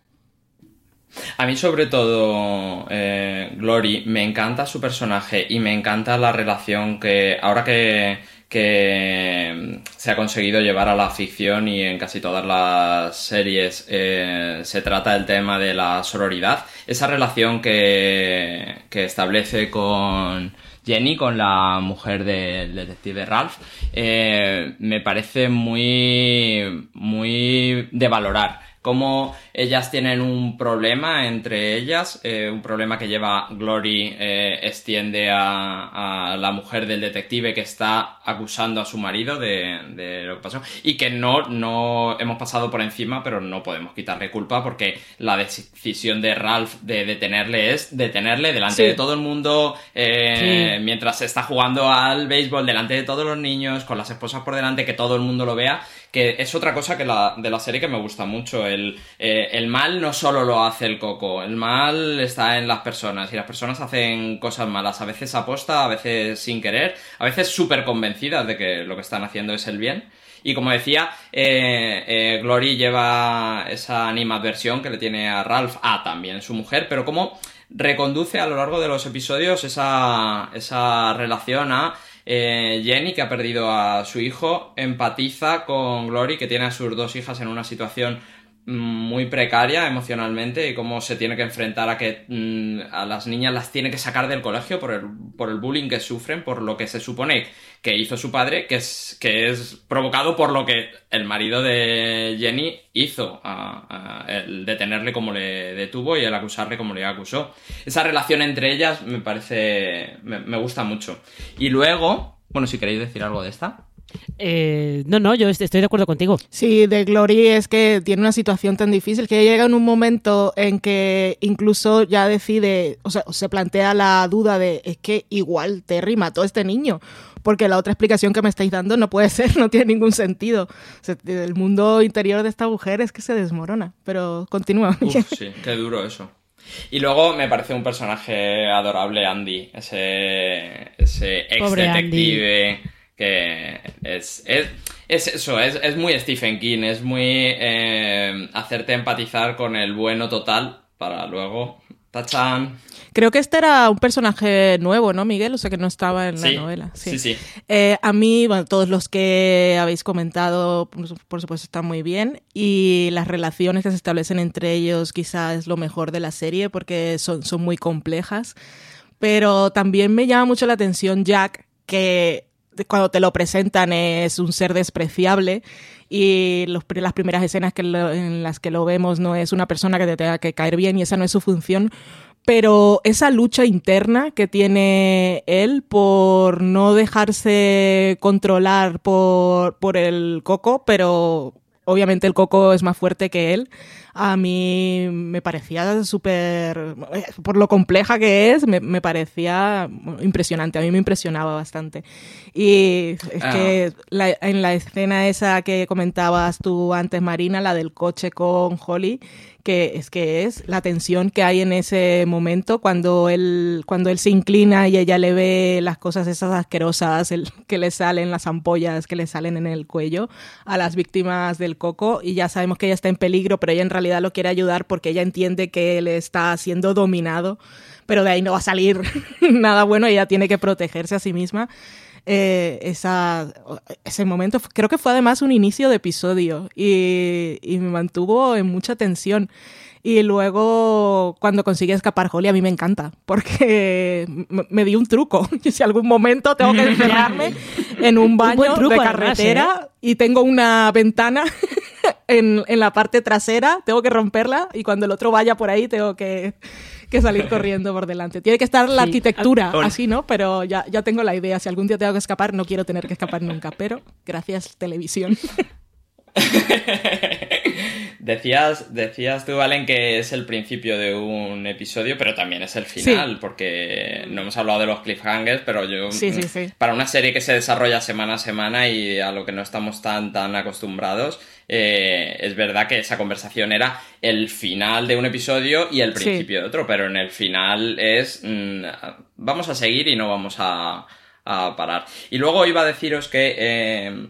A mí sobre todo eh, Glory, me encanta su personaje y me encanta la relación que ahora que, que se ha conseguido llevar a la ficción y en casi todas las series eh, se trata el tema de la sororidad, esa relación que, que establece con Jenny, con la mujer del detective Ralph, eh, me parece muy, muy de valorar cómo ellas tienen un problema entre ellas, eh, un problema que lleva Glory eh, extiende a, la mujer del detective que está acusando a su marido de, lo que pasó. Y que no, no hemos pasado por encima, pero no podemos quitarle culpa porque la decisión de Ralph de detenerle es detenerle delante de todo el mundo eh, mientras está jugando al béisbol delante de todos los niños, con las esposas por delante, que todo el mundo lo vea que es otra cosa que la, de la serie que me gusta mucho. El, eh, el mal no solo lo hace el coco, el mal está en las personas y las personas hacen cosas malas, a veces aposta, a veces sin querer, a veces súper convencidas de que lo que están haciendo es el bien. Y como decía, eh, eh, Glory lleva esa animadversión que le tiene a Ralph, a también su mujer, pero como reconduce a lo largo de los episodios esa, esa relación a eh, Jenny, que ha perdido a su hijo, empatiza con Glory, que tiene a sus dos hijas en una situación muy precaria emocionalmente y cómo se tiene que enfrentar a que mm, a las niñas las tiene que sacar del colegio por el, por el bullying que sufren, por lo que se supone que hizo su padre, que es, que es provocado por lo que el marido de Jenny hizo, a, el detenerle como le detuvo y el acusarle como le acusó. Esa relación entre ellas me parece, me, me gusta mucho. Y luego, bueno, si queréis decir algo de esta. Eh, no, no, yo estoy de acuerdo contigo. Sí, de Glory es que tiene una situación tan difícil que llega en un momento en que incluso ya decide, o sea, se plantea la duda de, es que igual Terry mató a este niño, porque la otra explicación que me estáis dando no puede ser, no tiene ningún sentido. el mundo interior de esta mujer es que se desmorona, pero continúa. sí, qué duro eso. Y luego me parece un personaje adorable, Andy, ese, ese ex detective que es, es, es eso, es, es, muy Stephen King, es muy eh, hacerte empatizar con el bueno total para luego... ¡Tachan! Creo que este era un personaje nuevo, ¿no, Miguel? O sea, que no estaba en la novela. Sí, sí. Eh, a mí, bueno, todos los que habéis comentado, por supuesto, están muy bien. Y las relaciones que se establecen entre ellos quizás es lo mejor de la serie porque son, son muy complejas. Pero también me llama mucho la atención Jack, que cuando te lo presentan es un ser despreciable y los, las primeras escenas que en las que lo vemos no es una persona que te tenga que caer bien y esa no es su función, pero esa lucha interna que tiene él por no dejarse controlar por, por el coco, pero obviamente el coco es más fuerte que él, a mí me parecía súper, por lo compleja que es, me, parecía impresionante, a mí me impresionaba bastante. Y es que ah. en la escena esa que comentabas tú antes, Marina, la del coche con Holly, que es que es la tensión que hay en ese momento cuando él, cuando él se inclina y ella le ve las cosas esas asquerosas el, que le salen, las ampollas que le salen en el cuello a las víctimas del coco y ya sabemos que ella está en peligro, pero ella en realidad lo quiere ayudar porque ella entiende que él está siendo dominado, pero de ahí no va a salir nada bueno, ella tiene que protegerse a sí misma. Eh, esa, ese momento. Creo que fue además un inicio de episodio y, me mantuvo en mucha tensión. Y luego, cuando consigue escapar Holly, a mí me encanta, porque me, di un truco. si algún momento tengo que encerrarme en un baño de carretera ¿eh? y tengo una ventana en, en la parte trasera, tengo que romperla y cuando el otro vaya por ahí tengo que que salir corriendo por delante. Tiene que estar la arquitectura así, ¿no? Pero ya, ya tengo la idea. Si algún día tengo que escapar, no quiero tener que escapar nunca. Pero gracias, televisión. decías, decías tú, Valen, que es el principio de un episodio, pero también es el final, porque no hemos hablado de los cliffhangers, pero yo, para una serie que se desarrolla semana a semana y a lo que no estamos tan, tan acostumbrados, eh, es verdad que esa conversación era el final de un episodio y el principio de otro, pero en el final es mm, vamos a seguir y no vamos a, parar. Y luego iba a deciros que eh,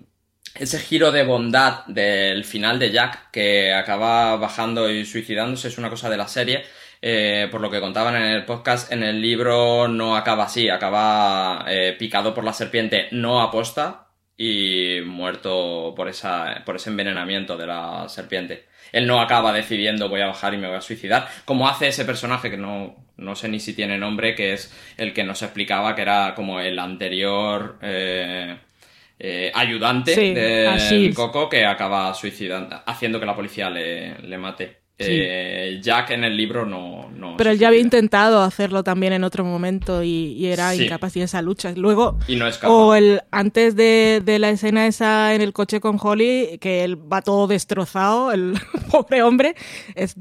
ese giro de bondad del final de Jack, que acaba bajando y suicidándose, es una cosa de la serie. Eh, por lo que contaban en el podcast, en el libro no acaba así, acaba picado por la serpiente, no aposta, y muerto por, esa, por ese envenenamiento de la serpiente. Él no acaba decidiendo voy a bajar y me voy a suicidar, como hace ese personaje que no, no sé ni si tiene nombre, que es el que nos explicaba que era como el anterior eh, eh, ayudante de Coco que acaba suicidando, haciendo que la policía le, le mate. Eh, Jack en el libro no. Pero él ya había intentado hacerlo también en otro momento y, era incapaz de esa lucha. Luego, y no o el antes de, la escena esa en el coche con Holly, que él va todo destrozado, el pobre hombre.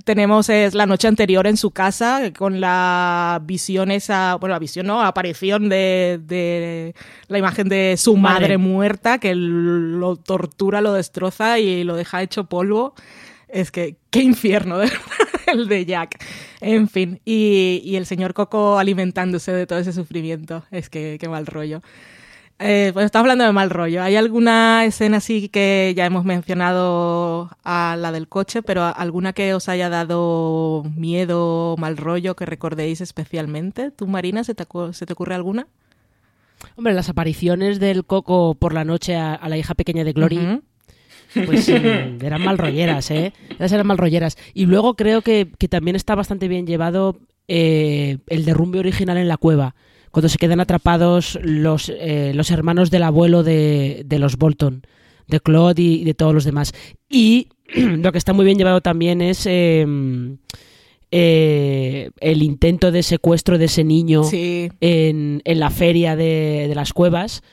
tenemos es la noche anterior en su casa con la visión esa, bueno, la visión, ¿no? Aparición de, la imagen de su madre muerta, que lo tortura, lo destroza y lo deja hecho polvo. Es que, qué infierno, de el de Jack. En fin, y, el señor Coco alimentándose de todo ese sufrimiento. Es que, qué mal rollo. Eh, pues estamos hablando de mal rollo. ¿Hay alguna escena así que ya hemos mencionado a la del coche, pero alguna que os haya dado miedo, mal rollo, que recordéis especialmente? ¿Tú, Marina, se te, se te ocurre alguna? Hombre, las apariciones del Coco por la noche a, la hija pequeña de Glory. Pues eran mal rolleras, ¿eh? eran mal rolleras. Y luego creo que, también está bastante bien llevado eh, el derrumbe original en la cueva, cuando se quedan atrapados los, eh, los hermanos del abuelo de, de los Bolton, de Claude y, de todos los demás. Y lo que está muy bien llevado también es... Em, eh, el intento de secuestro de ese niño en, en, la feria de, de las cuevas,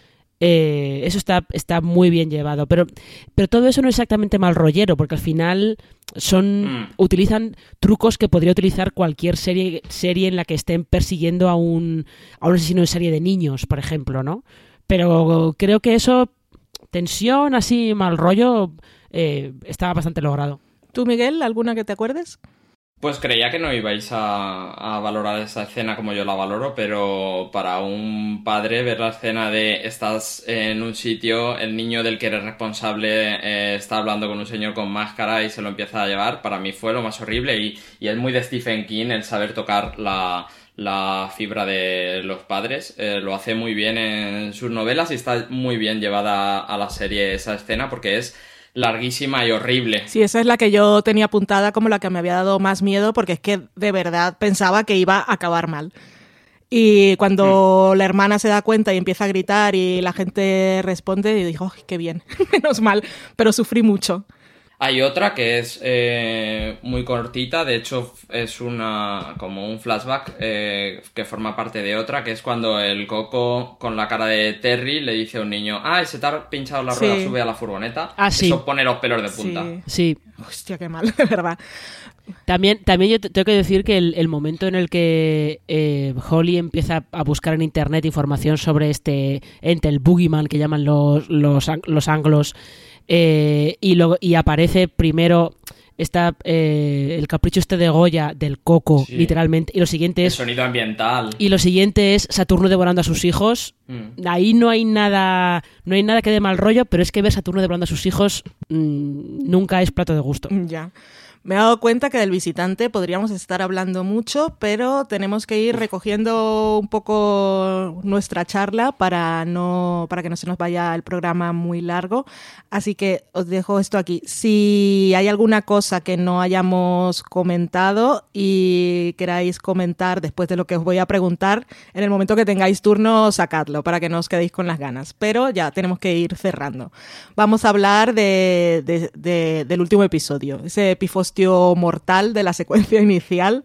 eh, eso está, está muy bien llevado. Pero, pero todo eso no es exactamente mal rollero, porque al final son mm. utilizan trucos que podría utilizar cualquier serie, serie en la que estén persiguiendo a un, a un asesino de serie de niños, por ejemplo, ¿no? Pero creo que eso, tensión así, mal rollo, eh, está bastante logrado. ¿Tú, Miguel, alguna que te acuerdes? Pues creía que no ibais a, valorar esa escena como yo la valoro, pero para un padre ver la escena de estás en un sitio, el niño del que eres responsable eh, está hablando con un señor con máscara y se lo empieza a llevar, para mí fue lo más horrible y, es muy de Stephen King el saber tocar la, fibra de los padres. Eh, lo hace muy bien en sus novelas y está muy bien llevada a la serie esa escena porque es larguísima y horrible. Sí, esa es la que yo tenía apuntada como la que me había dado más miedo porque es que de verdad pensaba que iba a acabar mal. Y cuando mm. la hermana se da cuenta y empieza a gritar y la gente responde, y dijo, qué bien, menos mal, pero sufrí mucho. Hay otra que es eh, muy cortita, de hecho es una como un flashback eh, que forma parte de otra, que es cuando el coco con la cara de Terry le dice a un niño, ah, se te ha pinchado la rueda, Sí. sube a la furgoneta. Ah, sí. Eso pone los pelos de punta. Sí. Sí, Hostia, qué mal, de verdad. También, también yo te- tengo que decir que el, el momento en el que eh, Holly empieza a buscar en internet información sobre este ente, el Boogeyman que llaman los, los, los anglos, eh, y, luego, y aparece primero está eh, el capricho este de Goya del coco, Sí. literalmente, y lo siguiente El es sonido ambiental. y lo siguiente es Saturno devorando a sus hijos. Mm. Ahí no hay nada, no hay nada que dé mal rollo, pero es que ver Saturno devorando a sus hijos mm, nunca es plato de gusto. Ya. Me he dado cuenta que del visitante podríamos estar hablando mucho, pero tenemos que ir recogiendo un poco nuestra charla para no para que no se nos vaya el programa muy largo. Así que os dejo esto aquí. Si hay alguna cosa que no hayamos comentado y queráis comentar después de lo que os voy a preguntar, en el momento que tengáis turno, sacadlo para que no os quedéis con las ganas. Pero ya tenemos que ir cerrando. Vamos a hablar de, de- de- del último episodio, ese mortal de la secuencia inicial.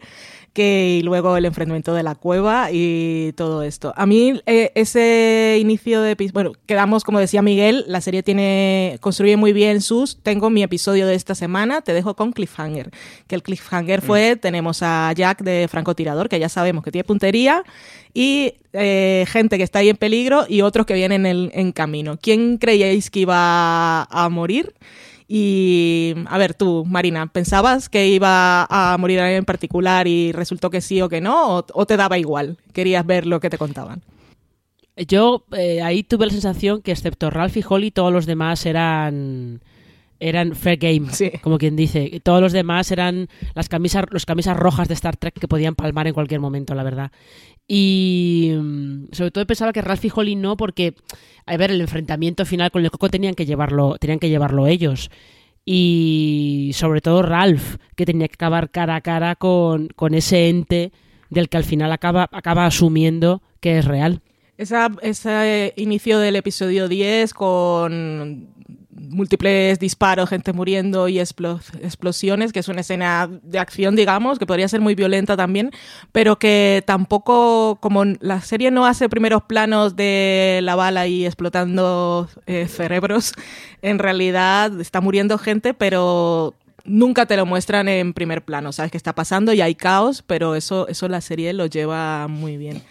Que, y luego el enfrentamiento de la cueva y todo esto. A mí eh, ese inicio de bueno, quedamos como decía Miguel, la serie tiene construye muy bien sus. Tengo mi episodio de esta semana, te dejo con cliffhanger. Que el cliffhanger fue tenemos a Jack de francotirador que ya sabemos que tiene puntería y eh, gente que está ahí en peligro y otros que vienen en, en camino. ¿Quién creíais que iba a morir? Y a ver, tú, Marina, ¿pensabas que iba a morir alguien en particular y resultó que sí o que no? ¿O, te daba igual? ¿Querías ver lo que te contaban? Yo eh, ahí tuve la sensación que excepto Ralph y Holly, todos los demás eran eran fair game, Sí. como quien dice. Y Todos los demás eran las camisas, los camisas rojas de Star Trek que podían palmar en cualquier momento, la verdad. Y mm, sobre todo pensaba que Ralph y Holly no, porque a ver, el enfrentamiento final con el Coco tenían que llevarlo, tenían que llevarlo ellos. Y sobre todo Ralph, que tenía que acabar cara a cara con, con ese ente del que al final acaba, acaba asumiendo que es real. Esa, ese inicio del episodio 10 con múltiples disparos, gente muriendo y explo- explosiones, que es una escena de acción, digamos, que podría ser muy violenta también, pero que tampoco, como la serie no hace primeros planos de la bala y explotando eh, cerebros, en realidad está muriendo gente, pero nunca te lo muestran en primer plano, sabes qué está pasando y hay caos, pero eso, eso la serie lo lleva muy bien.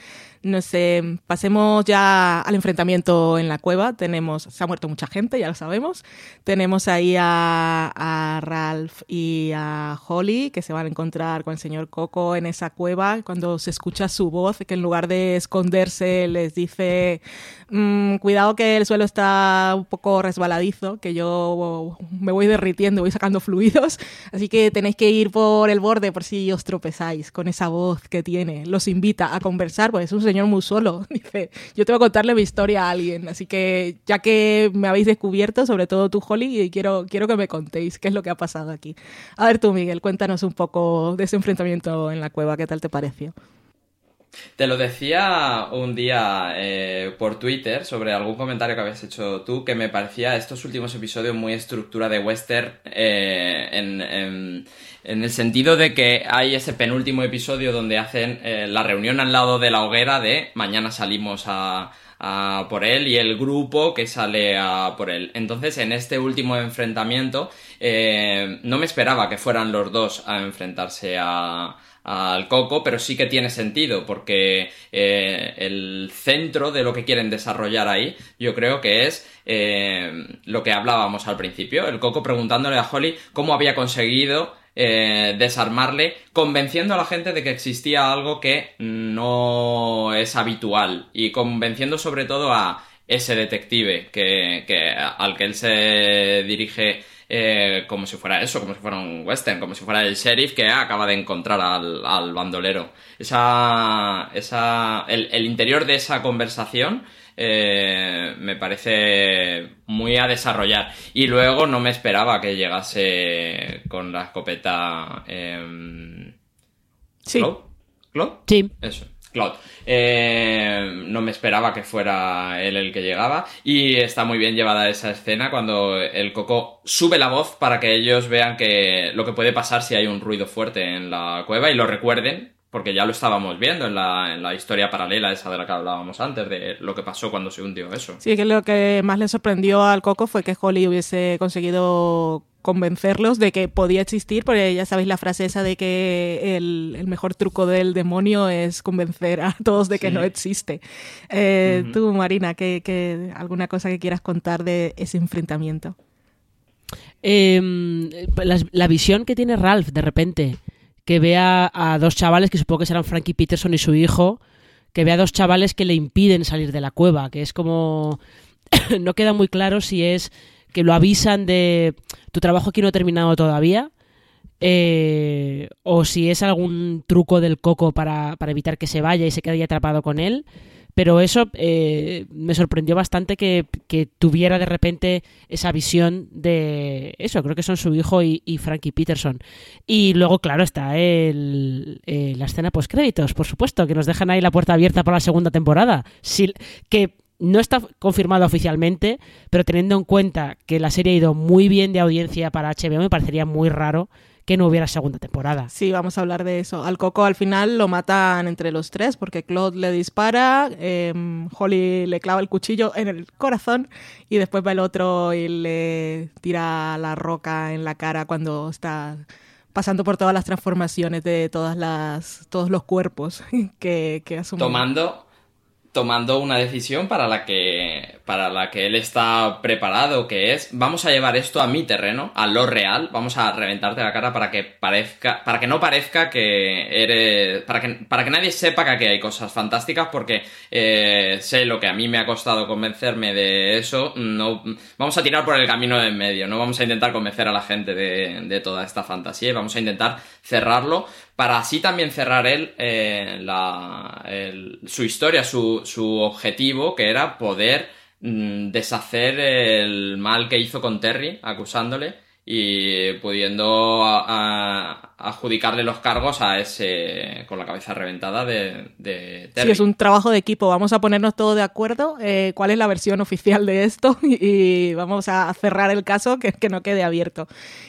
No sé, pasemos ya al enfrentamiento en la cueva. Tenemos, se ha muerto mucha gente, ya lo sabemos. Tenemos ahí a, a Ralph y a Holly que se van a encontrar con el señor Coco en esa cueva. Cuando se escucha su voz, que en lugar de esconderse les dice, "Mm, cuidado que el suelo está un poco resbaladizo, que yo me voy derritiendo, voy sacando fluidos. Así que tenéis que ir por el borde por si os tropezáis con esa voz que tiene. Los invita a conversar, pues es un señor muy solo. Dice, yo tengo que contarle mi historia a alguien. Así que ya que me habéis descubierto, sobre todo tú, Holly, quiero, quiero que me contéis qué es lo que ha pasado aquí. A ver tú, Miguel, cuéntanos un poco de ese enfrentamiento en la cueva, ¿qué tal te pareció? Te lo decía un día eh, por Twitter sobre algún comentario que habías hecho tú, que me parecía estos últimos episodios muy estructura de western eh, en, en- en el sentido de que hay ese penúltimo episodio donde hacen eh, la reunión al lado de la hoguera de mañana salimos a, a por él y el grupo que sale a por él. Entonces, en este último enfrentamiento, eh, no me esperaba que fueran los dos a enfrentarse a, al Coco, pero sí que tiene sentido, porque eh, el centro de lo que quieren desarrollar ahí, yo creo que es eh, lo que hablábamos al principio, el Coco preguntándole a Holly cómo había conseguido eh, desarmarle, convenciendo a la gente de que existía algo que no es habitual y convenciendo sobre todo a ese detective que, que al que él se dirige eh, como si fuera eso, como si fuera un western, como si fuera el sheriff que acaba de encontrar al, al bandolero. Esa, esa, el, el interior de esa conversación eh, me parece muy a desarrollar. Y luego no me esperaba que llegase con la escopeta. em, Sí. ¿Claude? Sí. Eso. Claude. Eh, no me esperaba que fuera él el que llegaba y está muy bien llevada esa escena cuando el coco sube la voz para que ellos vean que lo que puede pasar si hay un ruido fuerte en la cueva y lo recuerden porque ya lo estábamos viendo en la, en la historia paralela esa de la que hablábamos antes, de lo que pasó cuando se hundió eso. Sí, que lo que más le sorprendió al Coco fue que Holly hubiese conseguido convencerlos de que podía existir, porque ya sabéis la frase esa de que el, el mejor truco del demonio es convencer a todos de que Sí. no existe. Eh, Ujú. Tú, Marina, ¿qué, qué- alguna cosa que quieras contar de ese enfrentamiento? Eh, la, la visión que tiene Ralph de repente, que ve a, dos chavales, que supongo que serán Frankie Peterson y su hijo, que ve a dos chavales que le impiden salir de la cueva, que es como... no queda muy claro si es que lo avisan de tu trabajo aquí no ha terminado todavía, eh, o si es algún truco del coco para, para evitar que se vaya y se quede ahí atrapado con él. Pero eso eh, me sorprendió bastante que, que tuviera de repente esa visión de eso, creo que son su hijo y, y Frankie Peterson. Y luego, claro, está el, eh, la escena post créditos, por supuesto, que nos dejan ahí la puerta abierta para la segunda temporada. Si- que no está confirmado oficialmente, pero teniendo en cuenta que la serie ha ido muy bien de audiencia para HBO, me parecería muy raro que no hubiera segunda temporada. Sí, vamos a hablar de eso. Al Coco al final lo matan entre los tres porque Claude le dispara, eh, Holly le clava el cuchillo en el corazón y después va el otro y le tira la roca en la cara cuando está pasando por todas las transformaciones de todas las todos los cuerpos que, que tomando tomando una decisión para la que para la que él está preparado que es vamos a llevar esto a mi terreno a lo real vamos a reventarte la cara para que parezca para que no parezca que eres para que para que nadie sepa que aquí hay cosas fantásticas porque eh, sé lo que a mí me ha costado convencerme de eso no vamos a tirar por el camino de en medio no vamos a intentar convencer a la gente de, de toda esta fantasía y vamos a intentar cerrarlo para así también cerrar él eh, la, el- su historia, su, su objetivo, que era poder deshacer el mal que hizo con Terry, acusándole y pudiendo a- adjudicarle los cargos a ese con la cabeza reventada de, de Terry. Sí, es un trabajo de equipo. Vamos a ponernos todos de acuerdo. eh, ¿Cuál es la versión oficial de esto? Y, vamos a cerrar el caso que, que no quede abierto.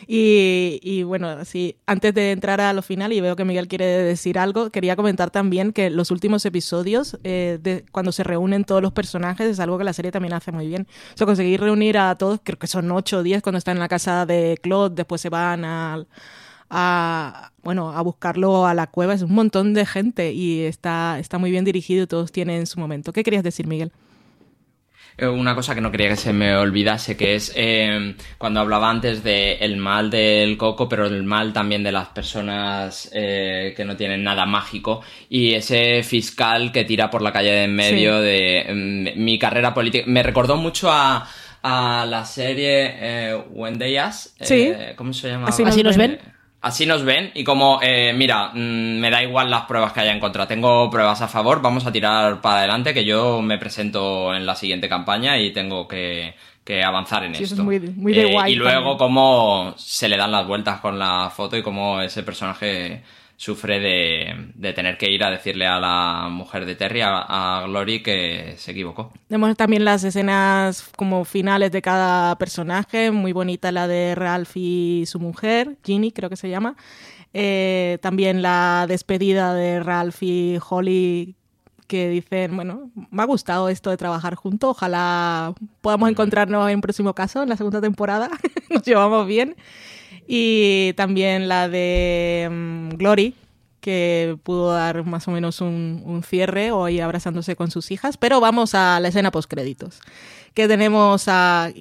Y, y bueno, sí, antes de entrar a lo final, y veo que Miguel quiere decir algo, quería comentar también que los últimos episodios, eh, de, cuando se reúnen todos los personajes, es algo que la serie también hace muy bien. O sea, conseguir reunir a todos, creo que son 8 o 10 cuando están en la casa de Claude, después se van al a bueno a buscarlo a la cueva es un montón de gente y está está muy bien dirigido todos tienen su momento qué querías decir Miguel Eh, Una cosa que no quería que se me olvidase, que es eh, cuando hablaba antes del mal del coco, pero el mal también de las personas eh, que no tienen nada mágico, y ese fiscal que tira por la calle de en medio Sí. de mm, mi carrera política. Me recordó mucho a, a la serie eh, When They Ask, eh, Sí. ¿Cómo se llama? Así ¿Así nos ven? Así nos ven y como, eh, mira, mm, me da igual las pruebas que haya en contra, tengo pruebas a favor, vamos a tirar para adelante que yo me presento en la siguiente campaña y tengo que, que avanzar en Sí, eso esto. es muy de- muy de Eh, White y luego también. cómo se le dan las vueltas con la foto y cómo ese personaje sufre de, de tener que ir a decirle a la mujer de Terry, a, a Glory, que se equivocó. Tenemos también las escenas como finales de cada personaje, muy bonita la de Ralph y su mujer, Ginny creo que se llama. Eh, también la despedida de Ralph y Holly que dicen, bueno, me ha gustado esto de trabajar juntos, ojalá podamos encontrarnos en un próximo caso, en la segunda temporada, nos llevamos bien. Y también la de mm, Glory, que pudo dar más o menos un, un cierre hoy abrazándose con sus hijas. Pero vamos a la escena postcréditos, que tenemos a...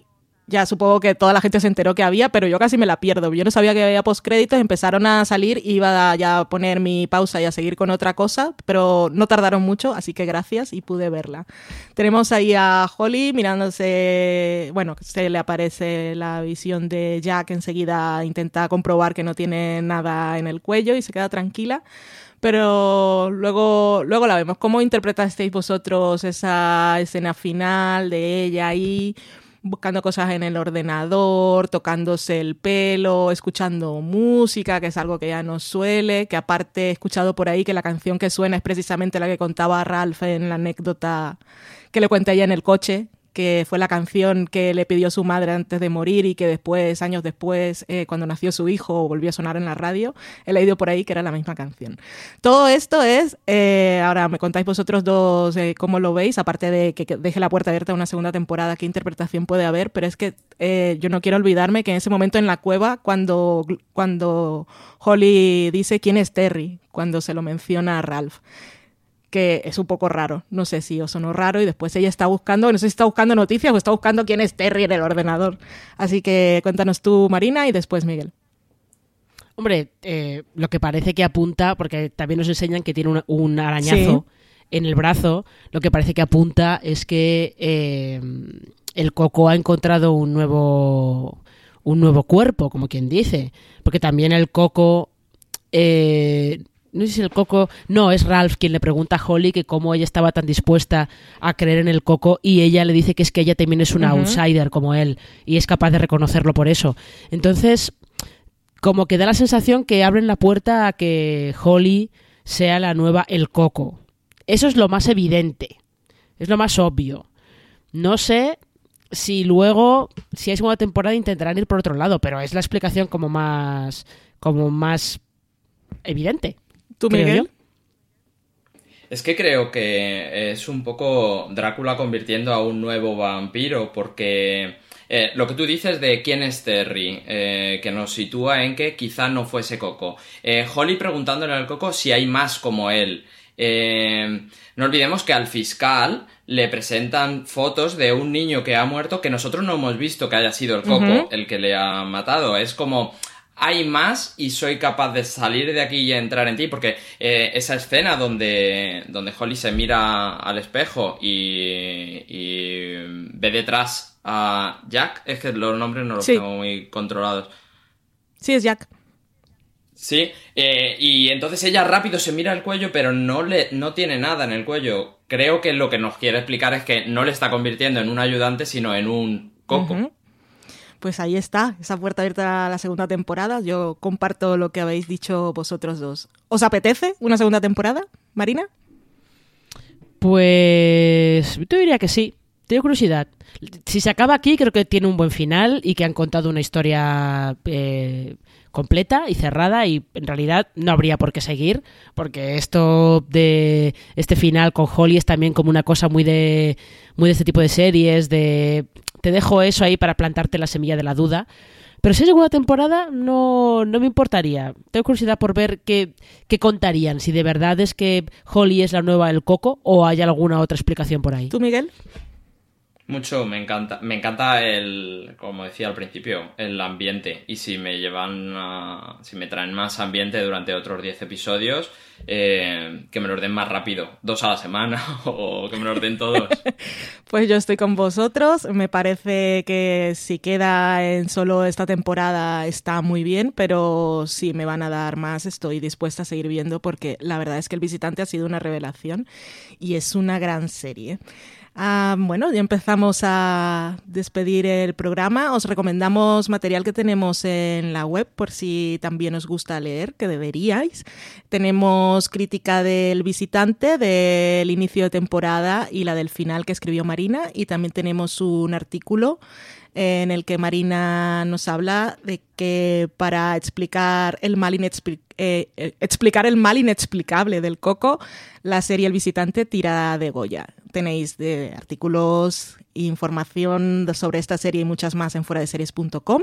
Ya supongo que toda la gente se enteró que había, pero yo casi me la pierdo. Yo no sabía que había postcréditos, empezaron a salir, iba a ya poner mi pausa y a seguir con otra cosa, pero no tardaron mucho, así que gracias y pude verla. Tenemos ahí a Holly mirándose, bueno, se le aparece la visión de Jack, enseguida intenta comprobar que no tiene nada en el cuello y se queda tranquila. Pero luego, luego la vemos. ¿Cómo interpretasteis vosotros esa escena final de ella ahí? Buscando cosas en el ordenador, tocándose el pelo, escuchando música, que es algo que ya no suele, que aparte he escuchado por ahí que la canción que suena es precisamente la que contaba Ralph en la anécdota que le cuenta ella en el coche, que fue la canción que le pidió su madre antes de morir y que después, años después, eh, cuando nació su hijo, volvió a sonar en la radio. He leído por ahí que era la misma canción. Todo esto es, eh, ahora me contáis vosotros dos eh, cómo lo veis, aparte de que, deje la puerta abierta a una segunda temporada, qué interpretación puede haber, pero es que yo no quiero olvidarme que en ese momento en la cueva, cuando, cuando Holly dice quién es Terry, cuando se lo menciona a Ralph que es un poco raro. No sé si os sonó raro y después ella está buscando, no sé si está buscando noticias o está buscando quién es Terry en el ordenador. Así que cuéntanos tú, Marina, y después Miguel. Hombre, eh, lo que parece que apunta, porque también nos enseñan que tiene un, un arañazo en el brazo, lo que parece que apunta es que eh, el Coco ha encontrado un nuevo un nuevo cuerpo, como quien dice, porque también el Coco eh, no sé si el Coco, no, es Ralph quien le pregunta a Holly que cómo ella estaba tan dispuesta a creer en el Coco y ella le dice que es que ella también es una outsider como él y es capaz de reconocerlo por eso. Entonces, como que da la sensación que abren la puerta a que Holly sea la nueva El Coco. Eso es lo más evidente, es lo más obvio. No sé si luego, si hay segunda temporada, intentarán ir por otro lado, pero es la explicación como más, como más evidente. ¿Tú, Miguel? Es que creo que es un poco Drácula convirtiendo a un nuevo vampiro, porque eh, lo que tú dices de quién es Terry, eh, que nos sitúa en que quizá no fuese Coco. Eh, Holly preguntándole al Coco si hay más como él. Eh, no olvidemos que al fiscal le presentan fotos de un niño que ha muerto que nosotros no hemos visto que haya sido el Coco el que le ha matado. Es como hay más y soy capaz de salir de aquí y entrar en ti, porque eh, esa escena donde, donde Holly se mira al espejo y, y ve detrás a Jack, es que los nombres no los Sí. tengo muy controlados. Sí, es Jack. Sí, eh, y entonces ella rápido se mira el cuello, pero no, le, no tiene nada en el cuello. Creo que lo que nos quiere explicar es que no le está convirtiendo en un ayudante, sino en un coco. Pues ahí está, esa puerta abierta a la segunda temporada. Yo comparto lo que habéis dicho vosotros dos. ¿Os apetece una segunda temporada, Marina? Pues yo diría que sí. Tengo curiosidad. Si se acaba aquí, creo que tiene un buen final y que han contado una historia eh, completa y cerrada y en realidad no habría por qué seguir porque esto de este final con Holly es también como una cosa muy de muy de este tipo de series de te dejo eso ahí para plantarte la semilla de la duda pero si es segunda temporada no, no me importaría tengo curiosidad por ver qué, qué contarían si de verdad es que Holly es la nueva El Coco o hay alguna otra explicación por ahí ¿Tú, Miguel? Mucho, me encanta. Me encanta el, como decía al principio, el ambiente. Y si me llevan a, si me traen más ambiente durante otros 10 episodios, eh, que me los den más rápido, dos a la semana, o que me los den todos. Pues yo estoy con vosotros. Me parece que si queda en solo esta temporada está muy bien, pero si me van a dar más estoy dispuesta a seguir viendo porque la verdad es que El Visitante ha sido una revelación y es una gran serie. Ah, bueno, ya empezamos a despedir el programa. Os recomendamos material que tenemos en la web por si también os gusta leer, que deberíais. Tenemos crítica del visitante, del inicio de temporada y la del final que escribió Marina. Y también tenemos un artículo en el que Marina nos habla de que para explicar el mal, eh, eh, el mal inexplicable del coco, la serie El Visitante tira de Goya. Tenéis de artículos información sobre esta serie y muchas más en fueradeseries.com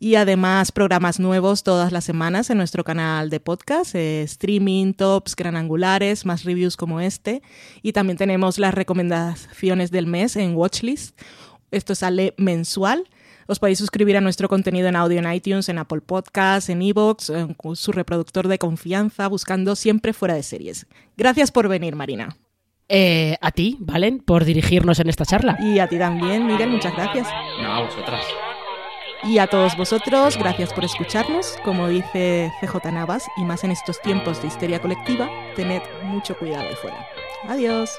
y además programas nuevos todas las semanas en nuestro canal de podcast, eh, streaming, tops, gran angulares, más reviews como este y también tenemos las recomendaciones del mes en Watchlist esto sale mensual. Os podéis suscribir a nuestro contenido en audio en iTunes, en Apple Podcasts, en Evox, en su reproductor de confianza, buscando siempre fuera de series. Gracias por venir, Marina. Eh, a ti, Valen, por dirigirnos en esta charla. Y a ti también, Miguel, muchas gracias. No, a vosotras. Y a todos vosotros, gracias por escucharnos. Como dice CJ Navas, y más en estos tiempos de histeria colectiva, tened mucho cuidado ahí fuera. Adiós.